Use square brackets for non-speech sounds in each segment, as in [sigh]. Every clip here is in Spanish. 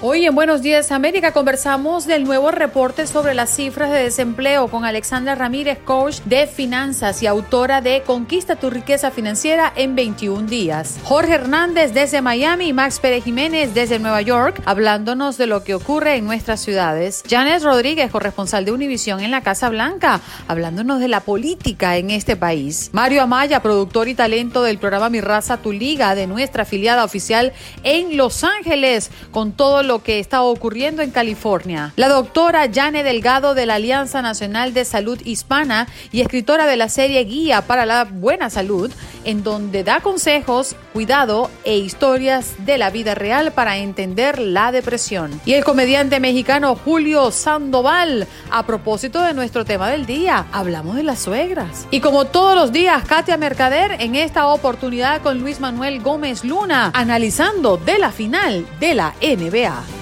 Hoy en Buenos Días América conversamos del nuevo reporte sobre las cifras de desempleo con Alexandra Ramírez, coach de finanzas y autora de Conquista tu riqueza financiera en 21 días. Jorge Hernández desde Miami y Max Pérez Jiménez desde Nueva York hablándonos de lo que ocurre en nuestras ciudades. Janet Rodríguez, corresponsal de Univisión en la Casa Blanca, hablándonos de la política en este país. Mario Amaya, productor y talento del programa Mi Raza Tu Liga de nuestra afiliada oficial en Los Ángeles con todo lo que está ocurriendo en California. La doctora Jane Delgado de la Alianza Nacional de Salud Hispana y escritora de la serie Guía para la Buena Salud, en donde da consejos, cuidado e historias de la vida real para entender la depresión. Y el comediante mexicano Julio Sandoval, a propósito de nuestro tema del día, hablamos de las suegras. Y como todos los días, Katia Mercader en esta oportunidad con Luis Manuel Gómez Luna, analizando de la final de la NBA.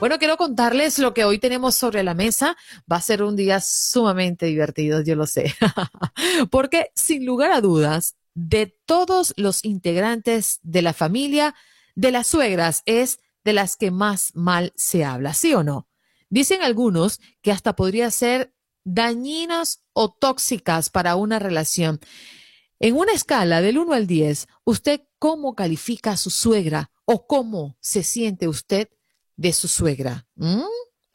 Bueno, quiero contarles lo que hoy tenemos sobre la mesa. Va a ser un día sumamente divertido, yo lo sé. [laughs] Porque sin lugar a dudas, de todos los integrantes de la familia, de las suegras es de las que más mal se habla, ¿sí o no? Dicen algunos que hasta podría ser dañinas o tóxicas para una relación. En una escala del 1 al 10, ¿usted cómo califica a su suegra o cómo se siente usted de su suegra? ¿Mm?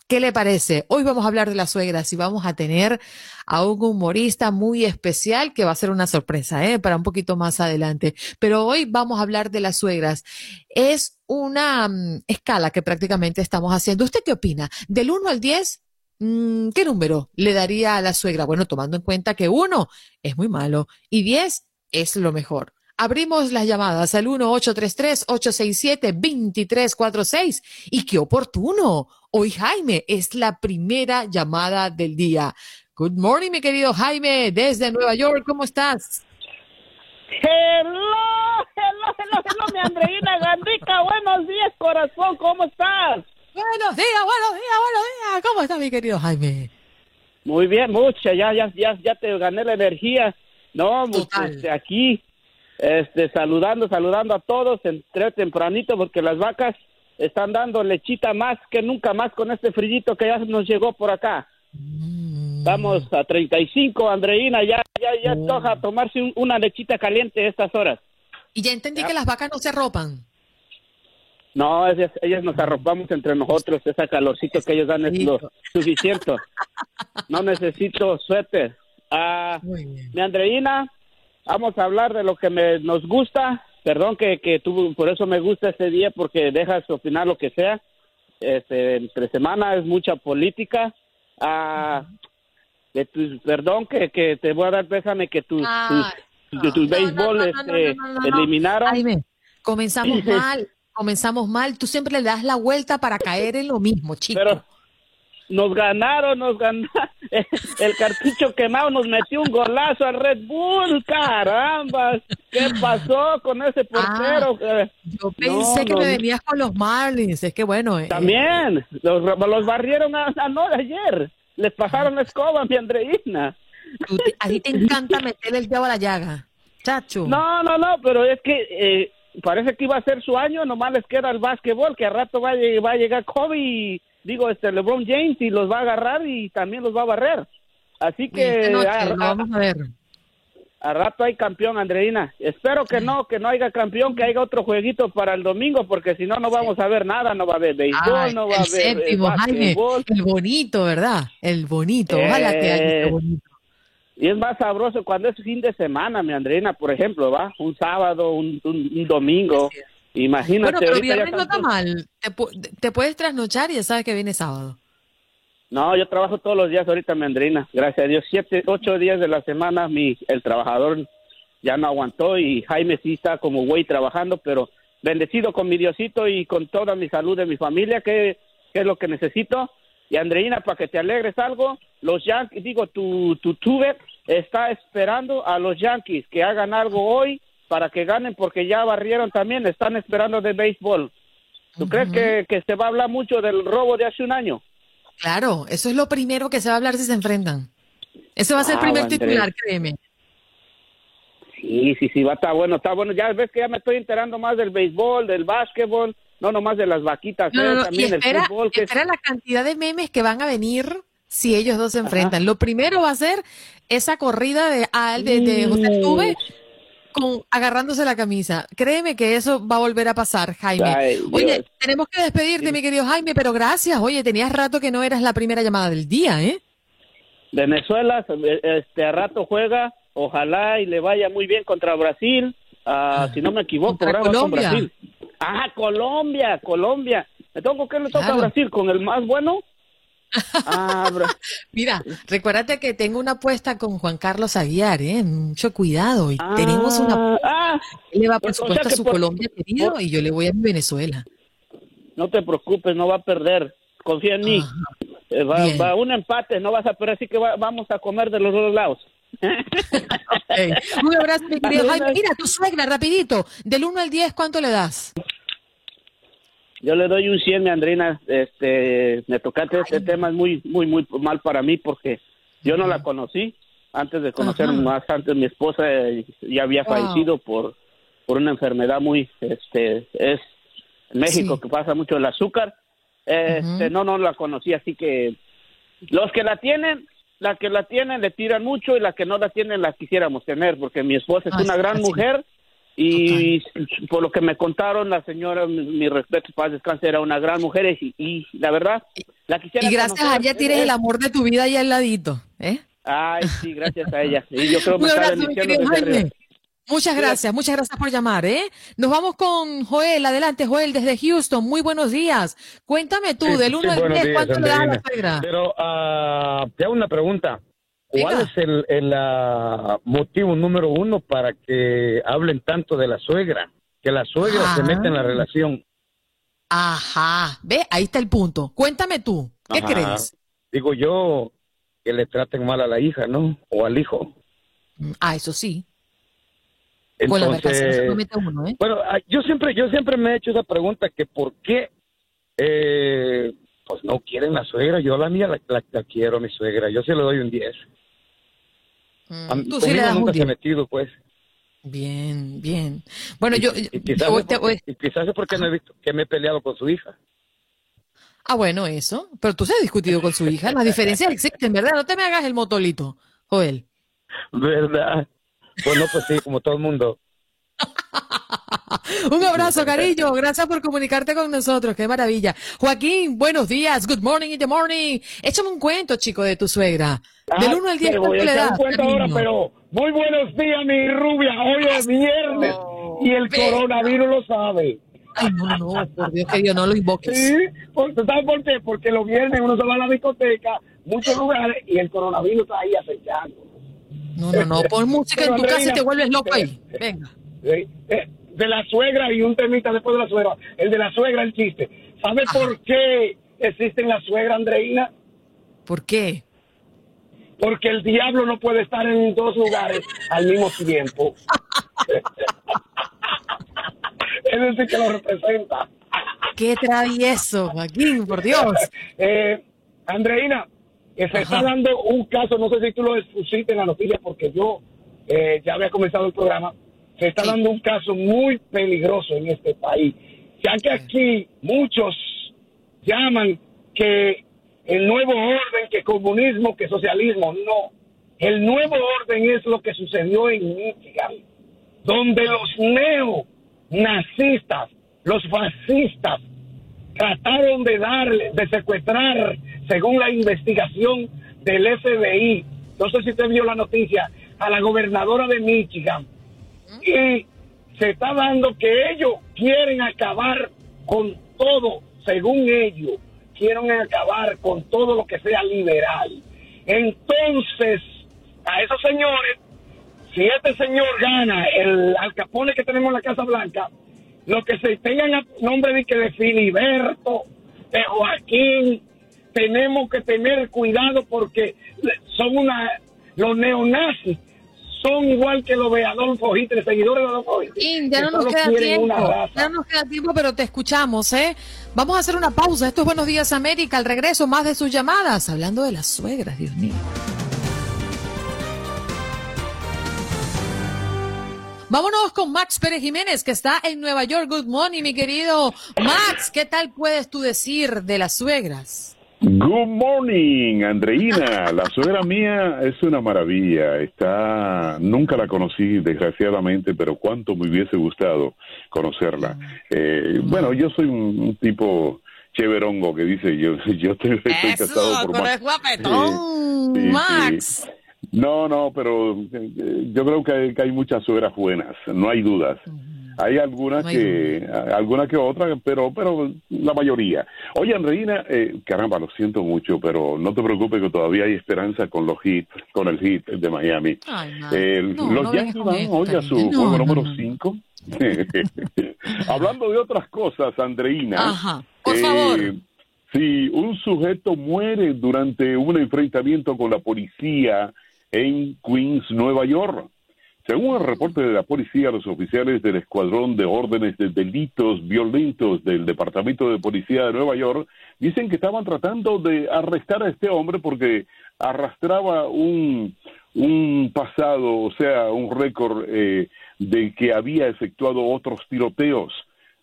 ¿Qué le parece? Hoy vamos a hablar de las suegras y vamos a tener a un humorista muy especial que va a ser una sorpresa, ¿eh? Para un poquito más adelante. Pero hoy vamos a hablar de las suegras. Es una um, escala que prácticamente estamos haciendo. ¿Usted qué opina? Del 1 al 10, mm, ¿qué número le daría a la suegra? Bueno, tomando en cuenta que 1 es muy malo y 10 es lo mejor. Abrimos las llamadas al 1-833-867-2346. Y qué oportuno. Hoy Jaime es la primera llamada del día. Good morning, mi querido Jaime, desde Nueva York. ¿Cómo estás? Hello, hello, hello, hello, mi Andreina Gandica. Buenos días, corazón. ¿Cómo estás? Buenos días, buenos días, buenos días. ¿Cómo estás, mi querido Jaime? Muy bien, mucha. Ya, ya, ya, ya te gané la energía. No, Total. este, aquí, este, saludando, saludando a todos. Entré tempranito porque las vacas están dando lechita más que nunca más con este frillito que ya nos llegó por acá. Estamos a 35, Andreina, ya, ya, ya Oh. toca tomarse un- una lechita caliente estas horas. Y ya entendí que las vacas no se ropan. No, ellas, ellas nos arropamos entre nosotros, ese calorcito que ellos dan es lo suficiente. [laughs] No necesito suéter. Ah, mi Andreina, vamos a hablar de lo que me, nos gusta. Perdón que, que tú, por eso me gusta este día, porque dejas opinar lo que sea. Este, entre semana es mucha política. Ah, de tus- perdón que, que te voy a dar pésame que tus, Ah, tus, de tus béisbol no, no, este, no, no, no. eliminaron. Jaime, comenzamos [laughs] mal, comenzamos mal. Tú siempre le das la vuelta para caer en lo mismo, chico. Pero nos ganaron, nos ganaron. [laughs] El cartucho quemado nos metió un golazo al Red Bull, caramba. ¿Qué pasó con ese portero? Eh, Yo pensé no, que no, me venías con los Marlins. Es que bueno. eh, También, los, los barrieron a, a- no, ayer. Les pasaron la escoba a mi Andreina. te- a ti te encanta meterle el dedo a la llaga. Chacho. No, no, no, pero es que eh, parece que iba a ser su año, nomás les queda el básquetbol, que al rato va a, va a llegar Kobe y, digo, este LeBron James y los va a agarrar y también los va a barrer. Así que noche a, vamos a ver. a rato hay campeón, Andreina. Espero que no, que no haya campeón, que haya otro jueguito para el domingo, porque si no, no vamos a ver nada, no va a haber béisbol, Ay, no va a haber eh, séptimo, Jaime. El bonito, ¿verdad? El bonito. Ojalá que haya Eh, bonito. Y es más sabroso cuando es fin de semana, mi Andreina, por ejemplo, ¿va? Un sábado, un, un- un domingo. Imagínate. Bueno, pero viernes no está mal. Te, pu- te puedes trasnochar y ya sabes que viene sábado. No, yo trabajo todos los días ahorita, mi Andreina. Gracias a Dios, siete, ocho días de la semana, mi, el trabajador ya no aguantó y Jaime sí está como güey trabajando, pero bendecido con mi Diosito y con toda mi salud de mi familia, que, que es lo que necesito. Y Andreina, para que te alegres algo, los Yankees, digo, tu, tu Tuve está esperando a los Yankees que hagan algo hoy para que ganen, porque ya barrieron también, están esperando de béisbol. ¿Tú crees que, que se va a hablar mucho del robo de hace un año? Claro, eso es lo primero que se va a hablar si se enfrentan. Eso va a ser el Ah, primer titular, créeme. Sí, sí, sí, va, está bueno, está bueno. Ya ves que ya me estoy enterando más del béisbol, del básquetbol, no nomás de las vaquitas, No, eh, no, Y también espera, del fútbol. Que espera la cantidad de memes que van a venir si ellos dos se enfrentan. Lo primero va a ser esa corrida de, ah, de, de José Tuve con agarrándose la camisa. Créeme que eso va a volver a pasar, Jaime. Ay, Oye, Dios. tenemos que despedirte, mi querido Jaime, pero gracias. Oye, tenías rato que no eras la primera llamada del día, ¿eh? Venezuela, eh, este, a rato juega, ojalá y le vaya muy bien contra Brasil. Ah, si no me equivoco, ahora va con Colombia. Brasil. Ah, Colombia, Colombia. ¿Me tengo que le toca Claro. a Brasil con el más bueno? Ah, [laughs] Mira, recuérdate que tengo una apuesta con Juan Carlos Aguiar, ¿eh? Mucho cuidado. Y tenemos una. Ah, Él le va, por o sea supuesto, a su por- Colombia querido por- y yo le voy a mi Venezuela. no te preocupes, no va a perder. Confía en mí. Eh, va, va un empate, no vas a perder, así que va- vamos a comer de los dos lados. [laughs] Ok. Un abrazo, mi querido Jaime. Mira, tu suegra, rapidito. Del 1 al 10, ¿cuánto le das? Yo le doy un 100, mi Andrina. Este, me tocaste este tema, es muy, muy, muy mal para mí porque yo no la conocí. Antes de conocer Ajá. más, antes mi esposa eh, ya había Wow. fallecido por, por una enfermedad muy, este, es en México Sí. que pasa mucho el azúcar. Este, no, no la conocí, así que los que la tienen, la que la tienen le tiran mucho y la que no la tienen la quisiéramos tener porque mi esposa es Así- una gran así. mujer y por lo que me contaron la señora, mi, mi respeto, paz descanse, era una gran mujer y, y la verdad la quisiera Y gracias a ella tienes el amor de tu vida ahí al ladito, ¿eh? Ay, sí, gracias a ella. Y yo creo que [laughs] Un me está abrazo, mi querido. Jaime. Muchas gracias, muchas gracias por llamar, ¿eh? Nos vamos con Joel. Adelante, Joel, desde Houston. Muy buenos días. Cuéntame tú, Sí, del 1 sí, al buenos 10, días, ¿cuánto le das a la suegra? Pero ah, te hago una pregunta. ¿Cuál Venga. es el, el, ah, motivo número uno para que hablen tanto de la suegra? Que la suegra se meta en la relación. Ajá, ve, ahí está el punto. Cuéntame tú, ¿qué Ajá. crees? Digo yo que le traten mal a la hija, ¿no? O al hijo. Ah, eso sí. Entonces, mercancía se uno, ¿eh? Bueno, ah, yo siempre, yo siempre me he hecho esa pregunta que por qué, eh, pues no quieren la suegra. Yo la mía la, la- la quiero, mi suegra. Yo se le doy un 10. A mí- Mm, Tú sí le das un nunca se 10. ha metido, pues. Bien, bien. Bueno, yo, Y yo- quizás, yo es te- porque, y quizás es porque no he visto que me he peleado con su hija. Ah, bueno, eso. Pero tú se has discutido con su hija. Las diferencias existen, ¿verdad? No te me hagas el motolito, Joel. [laughs] ¿Verdad? Bueno, pues sí, como todo el mundo. [laughs] Un abrazo, cariño. Gracias por comunicarte con nosotros. Qué maravilla. Joaquín, buenos días. Good morning in the morning. Échame un cuento, chico, de tu suegra. Del Ah, 1 al 10, te voy ¿cuánto a le das? un cuento ahora, pero muy buenos días, mi rubia. Hoy es viernes y el coronavirus lo sabe. Ay, no, no, por Dios que Dios no lo invoques. Sí, ¿sabes por qué? Porque los viernes uno se va a la discoteca, muchos lugares, y el coronavirus está ahí acechando. No, no, no. Pon música en tu casa y te vuelves loco ahí. Venga. Sí, eh, De la suegra y un temita después de la suegra. El de la suegra, el chiste. ¿Sabe por qué existen las suegras, Andreina? ¿Por qué? Porque el diablo no puede estar en dos lugares al mismo tiempo. [laughs] es decir, que lo representa. Qué travieso, Joaquín, por Dios. Eh, Andreina, que se está dando un caso, no sé si tú lo expusiste en la noticia, porque yo eh, ya había comenzado el programa, se está dando un caso muy peligroso en este país, ya que aquí muchos llaman que el nuevo orden, que comunismo, que socialismo, no. El nuevo orden es lo que sucedió en Michigan, donde los neonazistas, los fascistas, trataron de darle, de secuestrar, según la investigación del FBI, no sé si usted vio la noticia, a la gobernadora de Michigan. Y se está dando que ellos quieren acabar con todo, según ellos, quieren acabar con todo lo que sea liberal. Entonces, a esos señores, si este señor gana el Al Capone que tenemos en la Casa Blanca, los que se tengan a nombre de que de Filiberto, de Joaquín, tenemos que tener cuidado porque son una los neonazis son igual que los de Adolfo Hitler, seguidores de Adolfo Hitler. Ya no nos queda tiempo. Ya no nos queda tiempo, pero te escuchamos, ¿eh? Vamos a hacer una pausa. Esto es Buenos Días América. Al regreso, más de sus llamadas. Hablando de las suegras, Dios mío. Vámonos con Max Pérez Jiménez, que está en Nueva York. Good morning, mi querido Max. ¿Qué tal puedes tú decir de las suegras? Good morning, Andreina. La suegra mía es una maravilla. Está, nunca la conocí, desgraciadamente, pero cuánto me hubiese gustado conocerla. Eh, bueno, yo soy un, un tipo cheverongo que dice yo, [laughs] yo estoy, estoy casado por el guapetón, sí, Max. No, no, pero eh, yo creo que hay, que hay muchas suegras buenas, no hay dudas. Hay algunas No hay que, alguna que otra, pero, pero la mayoría. Oye, Andreina, eh, caramba, lo siento mucho, pero no te preocupes que todavía hay esperanza con los hits, con el hit de Miami. Ay. Eh, No, los no Yankees van hoy a su juego número no. 5. [laughs] Hablando de otras cosas, Andreina. Ajá, por eh, favor. Sí, un sujeto muere durante un enfrentamiento con la policía en Queens, Nueva York. Según el reporte de la policía, los oficiales del Escuadrón de Órdenes de Delitos Violentos del Departamento de Policía de Nueva York dicen que estaban tratando de arrestar a este hombre porque arrastraba un, un pasado, o sea, un récord eh, de que había efectuado otros tiroteos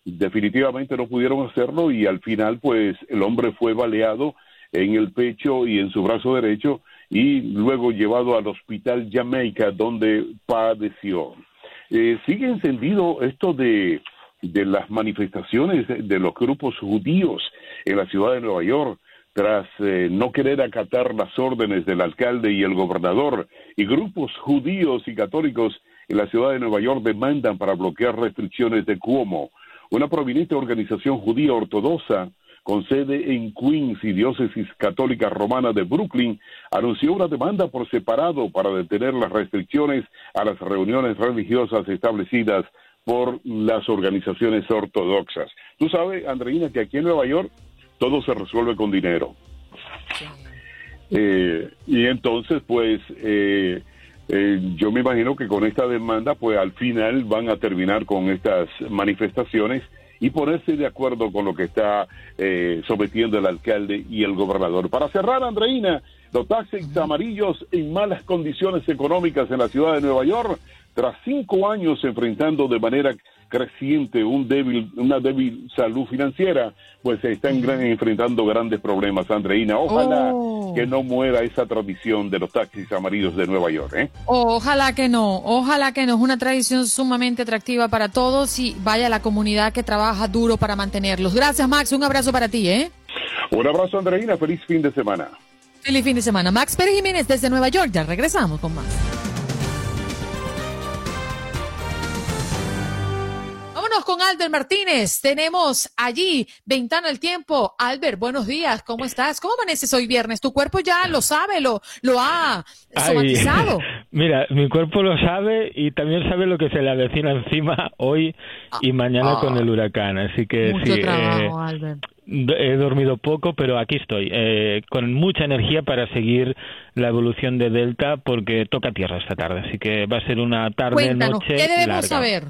definitivamente no pudieron hacerlo y al final pues el hombre fue baleado en el pecho y en su brazo derecho y luego llevado al hospital Jamaica donde padeció. Eh, sigue encendido esto de, de las manifestaciones de, los grupos judíos en la ciudad de Nueva York tras eh, no querer acatar las órdenes del alcalde y el gobernador y grupos judíos y católicos en la ciudad de Nueva York demandan para bloquear restricciones de Cuomo. Una prominente organización judía ortodoxa con sede en Queens y diócesis católica romana de Brooklyn, anunció una demanda por separado para detener las restricciones a las reuniones religiosas establecidas por las organizaciones ortodoxas. Tú sabes, Andreina, que aquí en Nueva York todo se resuelve con dinero. Eh, y entonces, pues, eh, eh, yo me imagino que con esta demanda, pues al final van a terminar con estas manifestaciones y ponerse de acuerdo con lo que está eh, sometiendo el alcalde y el gobernador. Para cerrar, Andreina, los taxis amarillos en malas condiciones económicas en la ciudad de Nueva York, tras cinco años enfrentando de manera creciente, un débil, una débil salud financiera, pues se están gran- enfrentando grandes problemas, Andreina. Ojalá Oh. que no muera esa tradición de los taxis amarillos de Nueva York. ¿eh? Ojalá que no, ojalá que no. Es una tradición sumamente atractiva para todos y vaya la comunidad que trabaja duro para mantenerlos. Gracias, Max. Un abrazo para ti, ¿eh? Un abrazo, Andreina. Feliz fin de semana. Feliz fin de semana. Max Pérez Jiménez desde Nueva York. Ya regresamos con más. Albert Martínez. Tenemos allí Ventana al Tiempo. Albert, buenos días. ¿Cómo estás? ¿Cómo amaneces hoy viernes? Tu cuerpo ya lo sabe, lo, lo ha Ay, somatizado. [laughs] Mira, mi cuerpo lo sabe y también sabe lo que se le avecina encima hoy y mañana con el huracán. Así que Mucho sí, eh, trabajo, Albert. he dormido poco, pero aquí estoy, eh, con mucha energía para seguir la evolución de Delta porque toca tierra esta tarde. Así que va a ser una tarde, Cuéntanos, noche ¿qué debemos larga. saber?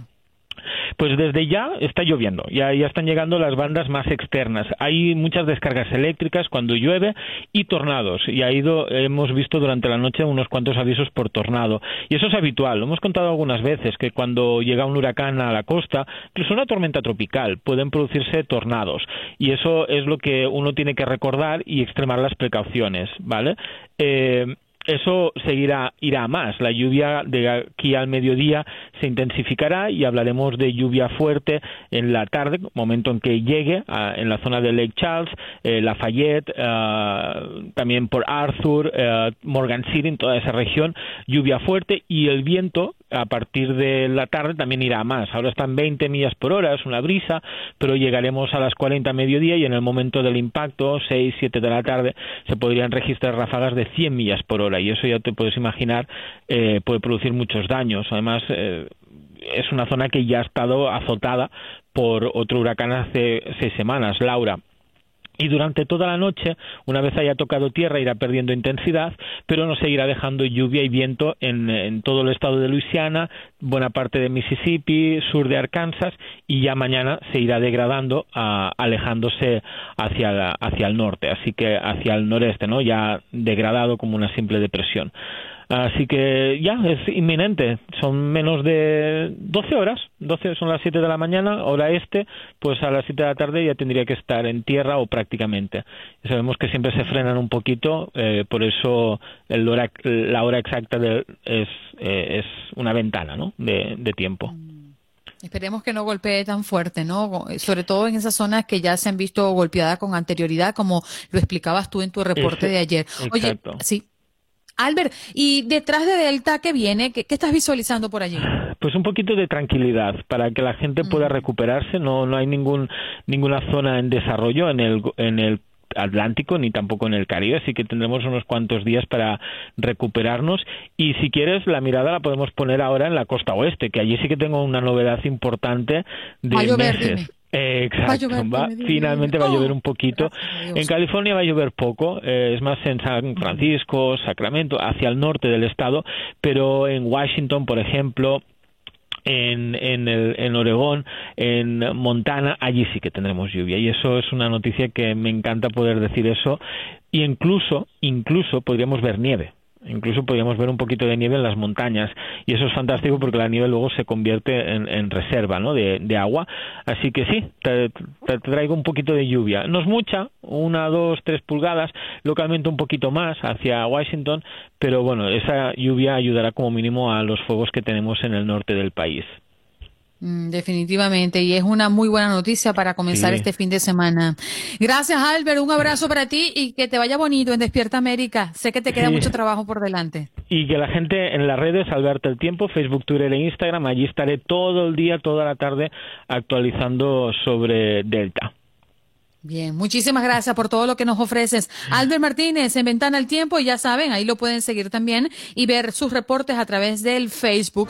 Pues desde ya está lloviendo, ya, están llegando las bandas más externas. Hay muchas descargas eléctricas cuando llueve y tornados. Y ha ido, hemos visto durante la noche unos cuantos avisos por tornado. Y eso es habitual. Lo hemos contado algunas veces que cuando llega un huracán a la costa, incluso una tormenta tropical, pueden producirse tornados. Y eso es lo que uno tiene que recordar y extremar las precauciones, ¿vale? Eh, eso seguirá, irá más. La lluvia de aquí al mediodía se intensificará y hablaremos de lluvia fuerte en la tarde, momento en que llegue a- en la zona de Lake Charles, eh, Lafayette, ah, también por Arthur, eh, Morgan City, en toda esa región, lluvia fuerte y el viento a partir de la tarde también irá a más. Ahora están 20 millas por hora, es una brisa, pero llegaremos a las 40 a mediodía y en el momento del impacto, 6, 7 de la tarde, se podrían registrar ráfagas de 100 millas por hora y eso ya te puedes imaginar eh, puede producir muchos daños. Además, eh, es una zona que ya ha estado azotada por otro huracán hace seis semanas, Laura y durante toda la noche, una vez haya tocado tierra, irá perdiendo intensidad, pero nos seguirá dejando lluvia y viento en, todo el estado de Luisiana, buena parte de Mississippi, sur de Arkansas, y ya mañana se irá degradando, alejándose hacia, la- hacia el norte, así que hacia el noreste, ¿no? ya degradado como una simple depresión. Así que ya es inminente, son menos de 12 horas, 12 son las 7 de la mañana, hora este, pues a las 7 de la tarde ya tendría que estar en tierra o prácticamente. Sabemos que siempre se frenan un poquito, eh, por eso el hora- la hora exacta de- es, eh, es una ventana ¿no? de, de tiempo. Esperemos que no golpee tan fuerte, ¿no? Sobre todo en esas zonas que ya se han visto golpeadas con anterioridad, como lo explicabas tú en tu reporte de ayer. Oye, exacto. sí. Albert, ¿y detrás de Delta qué viene? ¿Qué, qué estás visualizando por allí? Pues un poquito de tranquilidad para que la gente pueda recuperarse. No, no hay ningún, ninguna zona en desarrollo en el, en el Atlántico ni tampoco en el Caribe, así que tendremos unos cuantos días para recuperararnos. Y si quieres, la mirada la podemos poner ahora en la costa oeste, que allí sí que tengo una novedad importante de meses. Eh, Va exacto, llover, va- finalmente va a llover Oh, un poquito. En California va a llover poco, eh, es más en San Francisco, Sacramento, hacia el norte del estado, pero en Washington, por ejemplo, en, en, el, en Oregón, en Montana, allí sí que tendremos lluvia. Y eso es una noticia que me encanta poder decir eso. Y incluso, incluso podríamos ver nieve. Incluso podríamos ver un poquito de nieve en las montañas y eso es fantástico porque la nieve luego se convierte en, reserva ¿no? de, de agua. Así que sí, te, te traigo un poquito de lluvia. No es mucha, una, dos, tres pulgadas, localmente un poquito más hacia Washington, pero bueno, esa lluvia ayudará como mínimo a los fuegos que tenemos en el norte del país. Mm, definitivamente, y es una muy buena noticia para comenzar Sí. este fin de semana. Gracias, Albert. Un abrazo para ti y que te vaya bonito en Despierta América. Sé que te queda Sí. mucho trabajo por delante. Y que la gente en las redes, Alberto el Tiempo, Facebook, Twitter e Instagram, allí estaré todo el día, toda la tarde actualizando sobre Delta. Bien, muchísimas gracias por todo lo que nos ofreces. Albert Martínez en Ventana al Tiempo, y ya saben, ahí lo pueden seguir también y ver sus reportes a través del Facebook.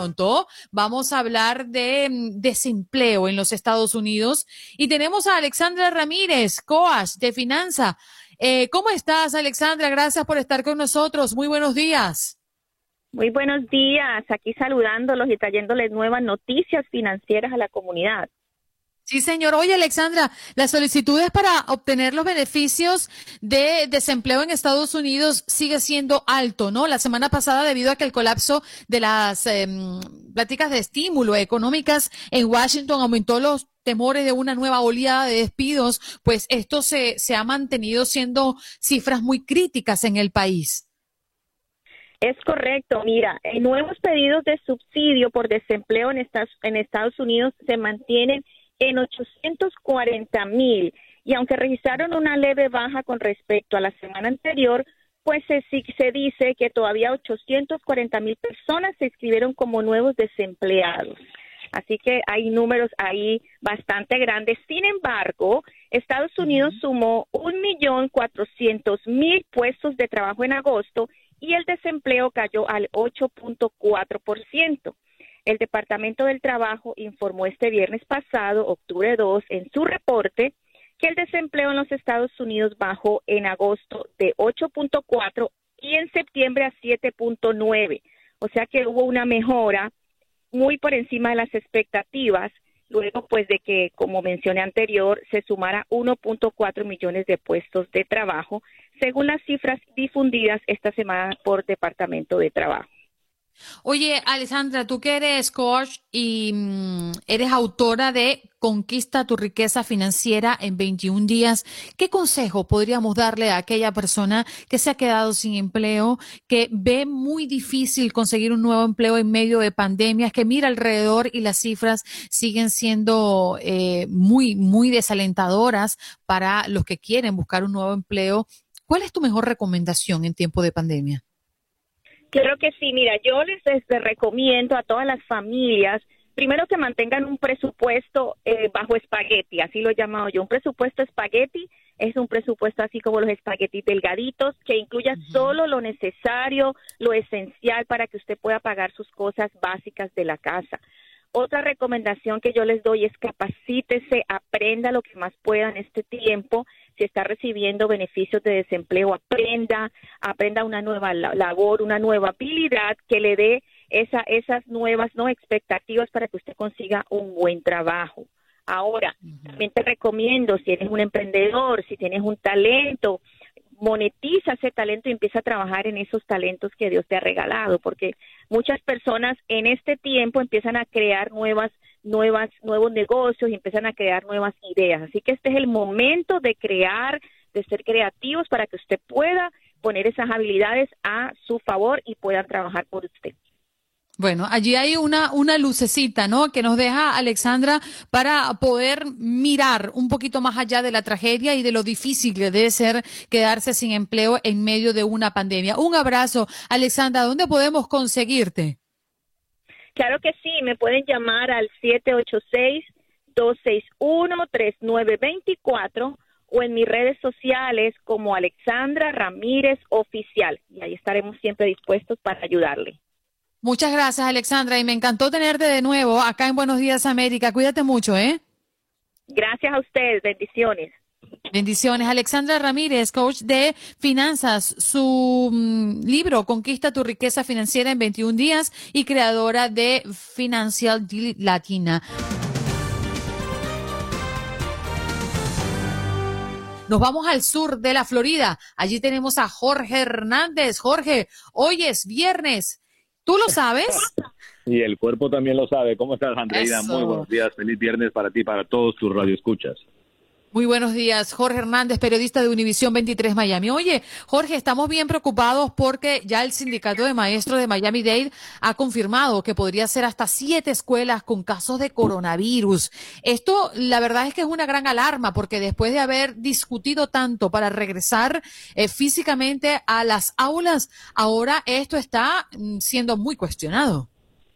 Pronto vamos a hablar de mm, desempleo en los Estados Unidos y tenemos a Alexandra Ramírez, coach de Finanza. Eh, ¿Cómo estás, Alexandra? Gracias por estar con nosotros. Muy buenos días. Muy buenos días, aquí saludándolos y trayéndoles nuevas noticias financieras a la comunidad. Sí, señor. Oye, Alexandra, las solicitudes para obtener los beneficios de desempleo en Estados Unidos sigue siendo alto, ¿no? La semana pasada, debido a que el colapso de las eh, pláticas de estímulo económicas en Washington aumentó los temores de una nueva oleada de despidos, pues esto se, se ha mantenido siendo cifras muy críticas en el país. Es correcto. Mira, nuevos pedidos de subsidio por desempleo en en Estados Unidos se mantienen en 840 mil y aunque registraron una leve baja con respecto a la semana anterior, pues se, se dice que todavía 840 mil personas se inscribieron como nuevos desempleados. Así que hay números ahí bastante grandes. Sin embargo, Estados Unidos sumó un millón cuatrocientos mil puestos de trabajo en agosto y el desempleo cayó al 8.4%. El Departamento del Trabajo informó este viernes pasado, octubre 2, en su reporte, que el desempleo en los Estados Unidos bajó en agosto de 8.4 y en septiembre a 7.9. O sea que hubo una mejora muy por encima de las expectativas, luego pues de que, como mencioné anterior, se sumara 1.4 millones de puestos de trabajo, según las cifras difundidas esta semana por Departamento de Trabajo. Oye, Alessandra, tú que eres coach y mm, eres autora de Conquista tu riqueza financiera en 21 días, ¿qué consejo podríamos darle a aquella persona que se ha quedado sin empleo, que ve muy difícil conseguir un nuevo empleo en medio de pandemias, que mira alrededor y las cifras siguen siendo eh, muy, muy desalentadoras para los que quieren buscar un nuevo empleo? ¿Cuál es tu mejor recomendación en tiempo de pandemia? Creo que sí, mira, yo les, recomiendo a todas las familias, primero que mantengan un presupuesto eh, bajo espagueti, así lo he llamado yo. Un presupuesto espagueti es un presupuesto así como los espaguetis delgaditos, que incluya solo lo necesario, lo esencial para que usted pueda pagar sus cosas básicas de la casa. Otra recomendación que yo les doy es capacítese, aprenda lo que más pueda en este tiempo. Si está recibiendo beneficios de desempleo, aprenda, aprenda una nueva labor, una nueva habilidad que le dé esa, esas nuevas no expectativas para que usted consiga un buen trabajo. Ahora, también te recomiendo, si eres un emprendedor, si tienes un talento, monetiza ese talento y empieza a trabajar en esos talentos que Dios te ha regalado, porque muchas personas en este tiempo empiezan a crear nuevas nuevas nuevos negocios y empiezan a crear nuevas ideas. Así que este es el momento de crear, de ser creativos para que usted pueda poner esas habilidades a su favor y puedan trabajar por usted. Bueno, allí hay una, una lucecita, ¿no? Que nos deja Alexandra para poder mirar un poquito más allá de la tragedia y de lo difícil que debe ser quedarse sin empleo en medio de una pandemia. Un abrazo, Alexandra. ¿Dónde podemos conseguirte? Claro que sí, me pueden llamar al 786-261-3924 o en mis redes sociales como Alexandra Ramírez Oficial. Y ahí estaremos siempre dispuestos para ayudarle. Muchas gracias, Alexandra, y me encantó tenerte de nuevo acá en Buenos Días América. Cuídate mucho, ¿eh? Gracias a ustedes, bendiciones. Bendiciones. Alexandra Ramírez, coach de finanzas, su mm, libro Conquista tu riqueza financiera en 21 días y creadora de Financial Latina. Nos vamos al sur de la Florida. Allí tenemos a Jorge Hernández. Jorge, hoy es viernes. ¿Tú lo sabes? [laughs] Y el cuerpo también lo sabe. ¿Cómo estás, Andreina? Muy buenos días. Feliz viernes para ti, para todos tus radioescuchas. Muy buenos días, Jorge Hernández, periodista de Univisión 23 Miami. Oye, Jorge, estamos bien preocupados porque ya el sindicato de maestros de Miami Dade ha confirmado que podría ser hasta siete escuelas con casos de coronavirus. Esto, la verdad es que es una gran alarma porque después de haber discutido tanto para regresar eh, físicamente a las aulas, ahora esto está mm, siendo muy cuestionado.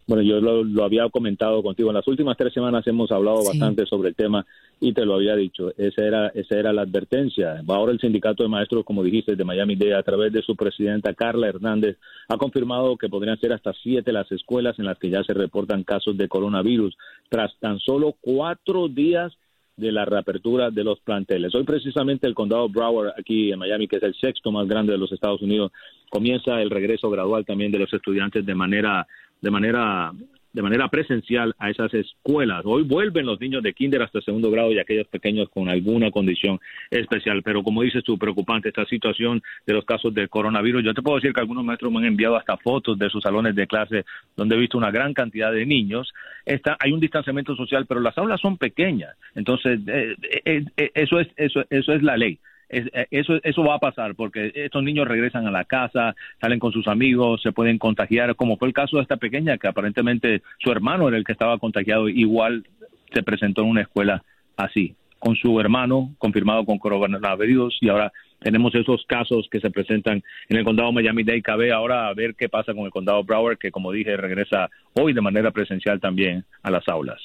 Bueno, yo lo, había comentado contigo. En las últimas tres semanas hemos hablado bastante sobre el tema y te lo había dicho. Esa era, esa era la advertencia. Ahora el sindicato de maestros, como dijiste, de Miami Dade, a través de su presidenta Carla Hernández, ha confirmado que podrían ser hasta siete las escuelas en las que ya se reportan casos de coronavirus, tras tan solo cuatro días de la reapertura de los planteles. Hoy precisamente el condado Broward aquí en Miami, que es el sexto más grande de los Estados Unidos, comienza el regreso gradual también de los estudiantes de manera de manera de manera presencial a esas escuelas. Hoy vuelven los niños de kinder hasta segundo grado y aquellos pequeños con alguna condición especial. Pero como dices tú, preocupante esta situación de los casos de coronavirus. Yo te puedo decir que algunos maestros me han enviado hasta fotos de sus salones de clase donde he visto una gran cantidad de niños. Está, hay un distanciamiento social, pero las aulas son pequeñas. Entonces, eh, eh, eh, eso, es, eso, eso es la ley. Eh, eso, eso va a pasar porque estos niños regresan a la casa, salen con sus amigos, se pueden contagiar, como fue el caso de esta pequeña que aparentemente su hermano era el que estaba contagiado, igual se presentó en una escuela así, con su hermano confirmado con coronavirus y ahora tenemos esos casos que se presentan en el condado Miami-Dade. Cabe ahora a ver qué pasa con el condado Broward, que como dije regresa hoy de manera presencial también a las aulas.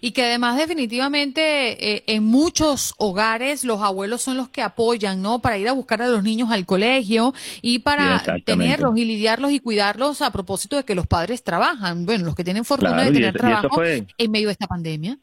Y que además definitivamente eh, en muchos hogares los abuelos son los que apoyan, ¿no? Para ir a buscar a los niños al colegio y para tenerlos y lidiarlos y cuidarlos a propósito de que los padres trabajan. Bueno, los que tienen fortuna de tener trabajo en medio de esta pandemia.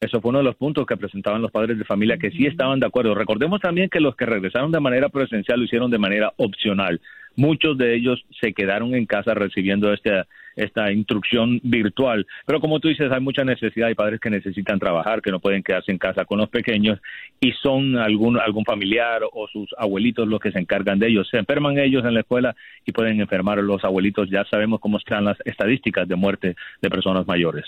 Eso fue uno de los puntos que presentaban los padres de familia que sí estaban de acuerdo. Recordemos también que los que regresaron de manera presencial lo hicieron de manera opcional. Muchos de ellos se quedaron en casa recibiendo este esta instrucción virtual. Pero como tú dices, hay mucha necesidad, hay padres que necesitan trabajar, que no pueden quedarse en casa con los pequeños y son algún, algún familiar o sus abuelitos los que se encargan de ellos. Se enferman ellos en la escuela y pueden enfermar los abuelitos. Ya sabemos cómo están las estadísticas de muerte de personas mayores.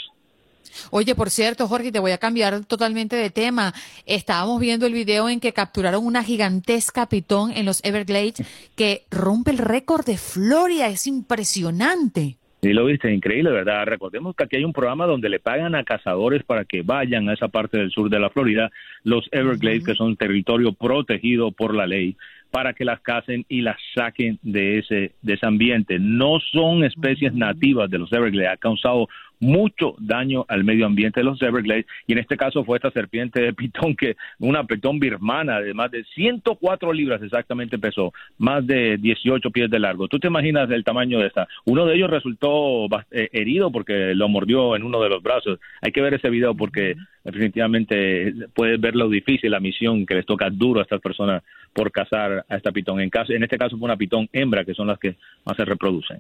Oye, por cierto, Jorge, te voy a cambiar totalmente de tema. Estábamos viendo el video en que capturaron una gigantesca pitón en los Everglades que rompe el récord de Florida. Es impresionante. Sí, lo viste, increíble, ¿verdad? Recordemos que aquí hay un programa donde le pagan a cazadores para que vayan a esa parte del sur de la Florida, los Everglades, que son territorio protegido por la ley, para que las casen y las saquen de ese, de ese ambiente. No son especies nativas de los Everglades, ha causado mucho daño al medio ambiente de los Everglades y en este caso fue esta serpiente de pitón que una pitón birmana de más de 104 libras exactamente pesó, más de 18 pies de largo. ¿Tú te imaginas el tamaño de esta? Uno de ellos resultó eh, herido porque lo mordió en uno de los brazos. Hay que ver ese video porque definitivamente puedes ver lo difícil la misión que les toca duro a estas personas por cazar a esta pitón. En, caso, en este caso fue una pitón hembra que son las que más se reproducen.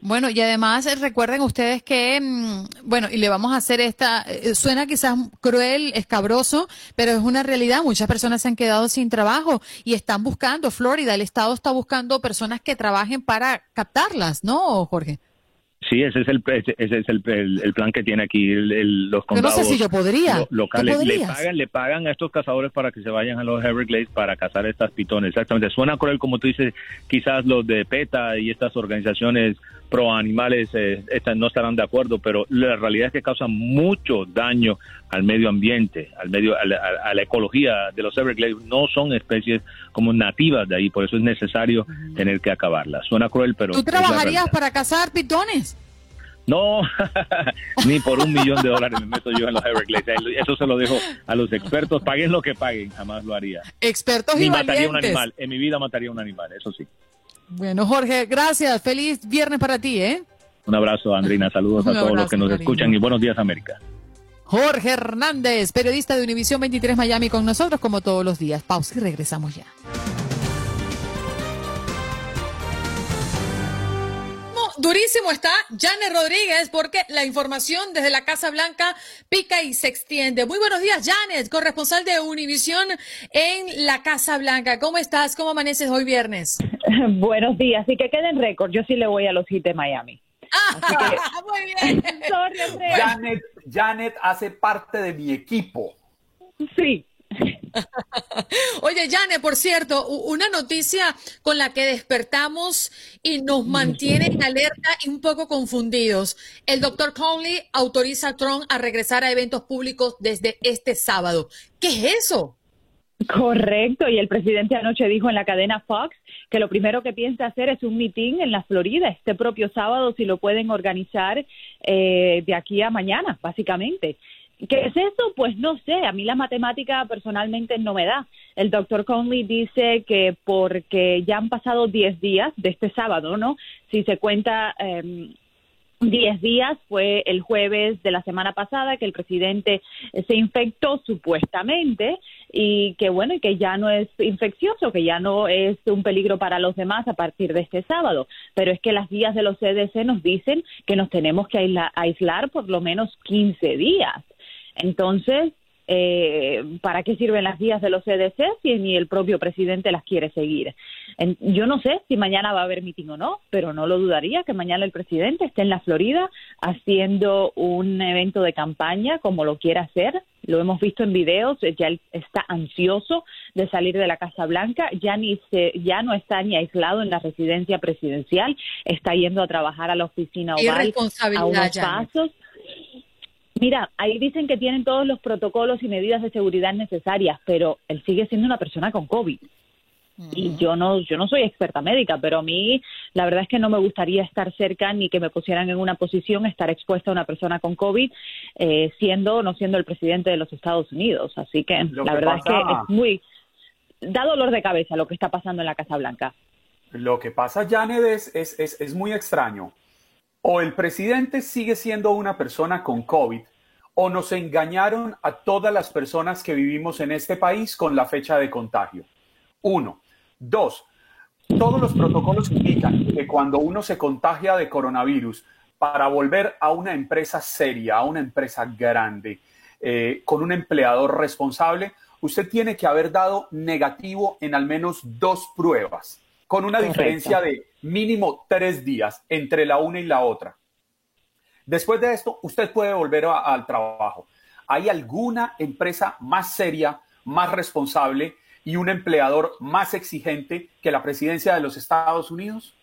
Bueno, y además eh, recuerden ustedes que, mm, bueno, y le vamos a hacer esta, eh, suena quizás cruel, escabroso, pero es una realidad. Muchas personas se han quedado sin trabajo y están buscando, Florida, el Estado está buscando personas que trabajen para captarlas, ¿no, Jorge? Sí, ese es el ese es el, el, plan que tiene aquí los condados no sé si yo podría. locales. Le pagan, le pagan a estos cazadores para que se vayan a los Everglades para cazar estas pitones. Exactamente. Suena cruel, como tú dices, quizás los de PETA y estas organizaciones pro animales eh, no estarán de acuerdo, pero la realidad es que causan mucho daño al medio ambiente, al medio, a la, ecología de los Everglades. No son especies como nativas de ahí, por eso es necesario tener que acabarlas. Suena cruel, pero. ¿Tú trabajarías para cazar pitones? No, [laughs] ni por un millón de dólares me meto yo en los Everglades. Eso se lo dejo a los expertos. Paguen lo que paguen, jamás lo haría. Expertos ni y mataría un animal. En mi vida mataría un animal, eso sí. Bueno, Jorge, gracias. Feliz viernes para ti, ¿eh? Un abrazo, Andrina. Saludos a todos los que nos escuchan y buenos días, América. Jorge Hernández, periodista de Univisión 23 Miami, con nosotros como todos los días. Pausa y regresamos ya. durísimo está Janet Rodríguez porque la información desde la Casa Blanca pica y se extiende. Muy buenos días, Janet, corresponsal de Univisión en la Casa Blanca. ¿Cómo estás? ¿Cómo amaneces hoy viernes? [laughs] buenos días. Y que queden récord. Yo sí le voy a los hits de Miami. [laughs] muy bien. Janet, Janet hace parte de mi equipo. Sí. [laughs] Oye, Yane, por cierto, una noticia con la que despertamos y nos mantiene en alerta y un poco confundidos. El doctor Conley autoriza a Trump a regresar a eventos públicos desde este sábado. ¿Qué es eso? Correcto, y el presidente anoche dijo en la cadena Fox que lo primero que piensa hacer es un mitin en la Florida este propio sábado, si lo pueden organizar eh, de aquí a mañana, básicamente. ¿Qué es eso? Pues no sé, a mí la matemática personalmente no me da. El doctor Conley dice que porque ya han pasado 10 días de este sábado, ¿no? Si se cuenta... Eh, 10 días fue el jueves de la semana pasada que el presidente se infectó supuestamente y que bueno y que ya no es infeccioso que ya no es un peligro para los demás a partir de este sábado. Pero es que las guías de los CDC nos dicen que nos tenemos que aislar por lo menos 15 días. Entonces, eh, ¿para qué sirven las guías de los CDC si ni el propio presidente las quiere seguir? yo no sé si mañana va a haber mitin o no, pero no lo dudaría que mañana el presidente esté en la Florida haciendo un evento de campaña como lo quiera hacer. Lo hemos visto en videos, ya está ansioso de salir de la Casa Blanca, ya ni se, ya no está ni aislado en la residencia presidencial, está yendo a trabajar a la oficina oval a unos pasos. Mira, ahí dicen que tienen todos los protocolos y medidas de seguridad necesarias, pero él sigue siendo una persona con COVID. Y yo no, yo no soy experta médica, pero a mí la verdad es que no me gustaría estar cerca ni que me pusieran en una posición estar expuesta a una persona con COVID, eh, siendo o no siendo el presidente de los Estados Unidos. Así que la verdad es que es muy da dolor de cabeza lo que está pasando en la Casa Blanca. Lo que pasa, Janet, es, es, es, es muy extraño o el presidente sigue siendo una persona con COVID o nos engañaron a todas las personas que vivimos en este país con la fecha de contagio. Uno. Dos, todos los protocolos indican que cuando uno se contagia de coronavirus, para volver a una empresa seria, a una empresa grande, eh, con un empleador responsable, usted tiene que haber dado negativo en al menos dos pruebas con una diferencia de mínimo tres días entre la una y la otra. Después de esto, usted puede volver al trabajo. ¿Hay alguna empresa más seria, más responsable y un empleador más exigente que la presidencia de los Estados Unidos?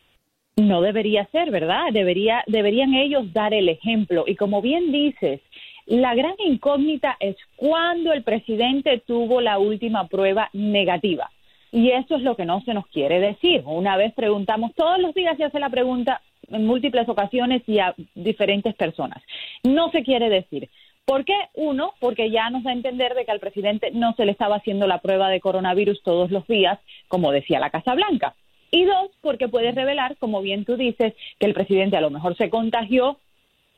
No debería ser, ¿verdad? Debería, deberían ellos dar el ejemplo. Y como bien dices, la gran incógnita es cuándo el presidente tuvo la última prueba negativa. Y eso es lo que no se nos quiere decir. Una vez preguntamos, todos los días se hace la pregunta en múltiples ocasiones y a diferentes personas. No se quiere decir. ¿Por qué? Uno, porque ya nos da a entender de que al presidente no se le estaba haciendo la prueba de coronavirus todos los días, como decía la Casa Blanca. Y dos, porque puede revelar, como bien tú dices, que el presidente a lo mejor se contagió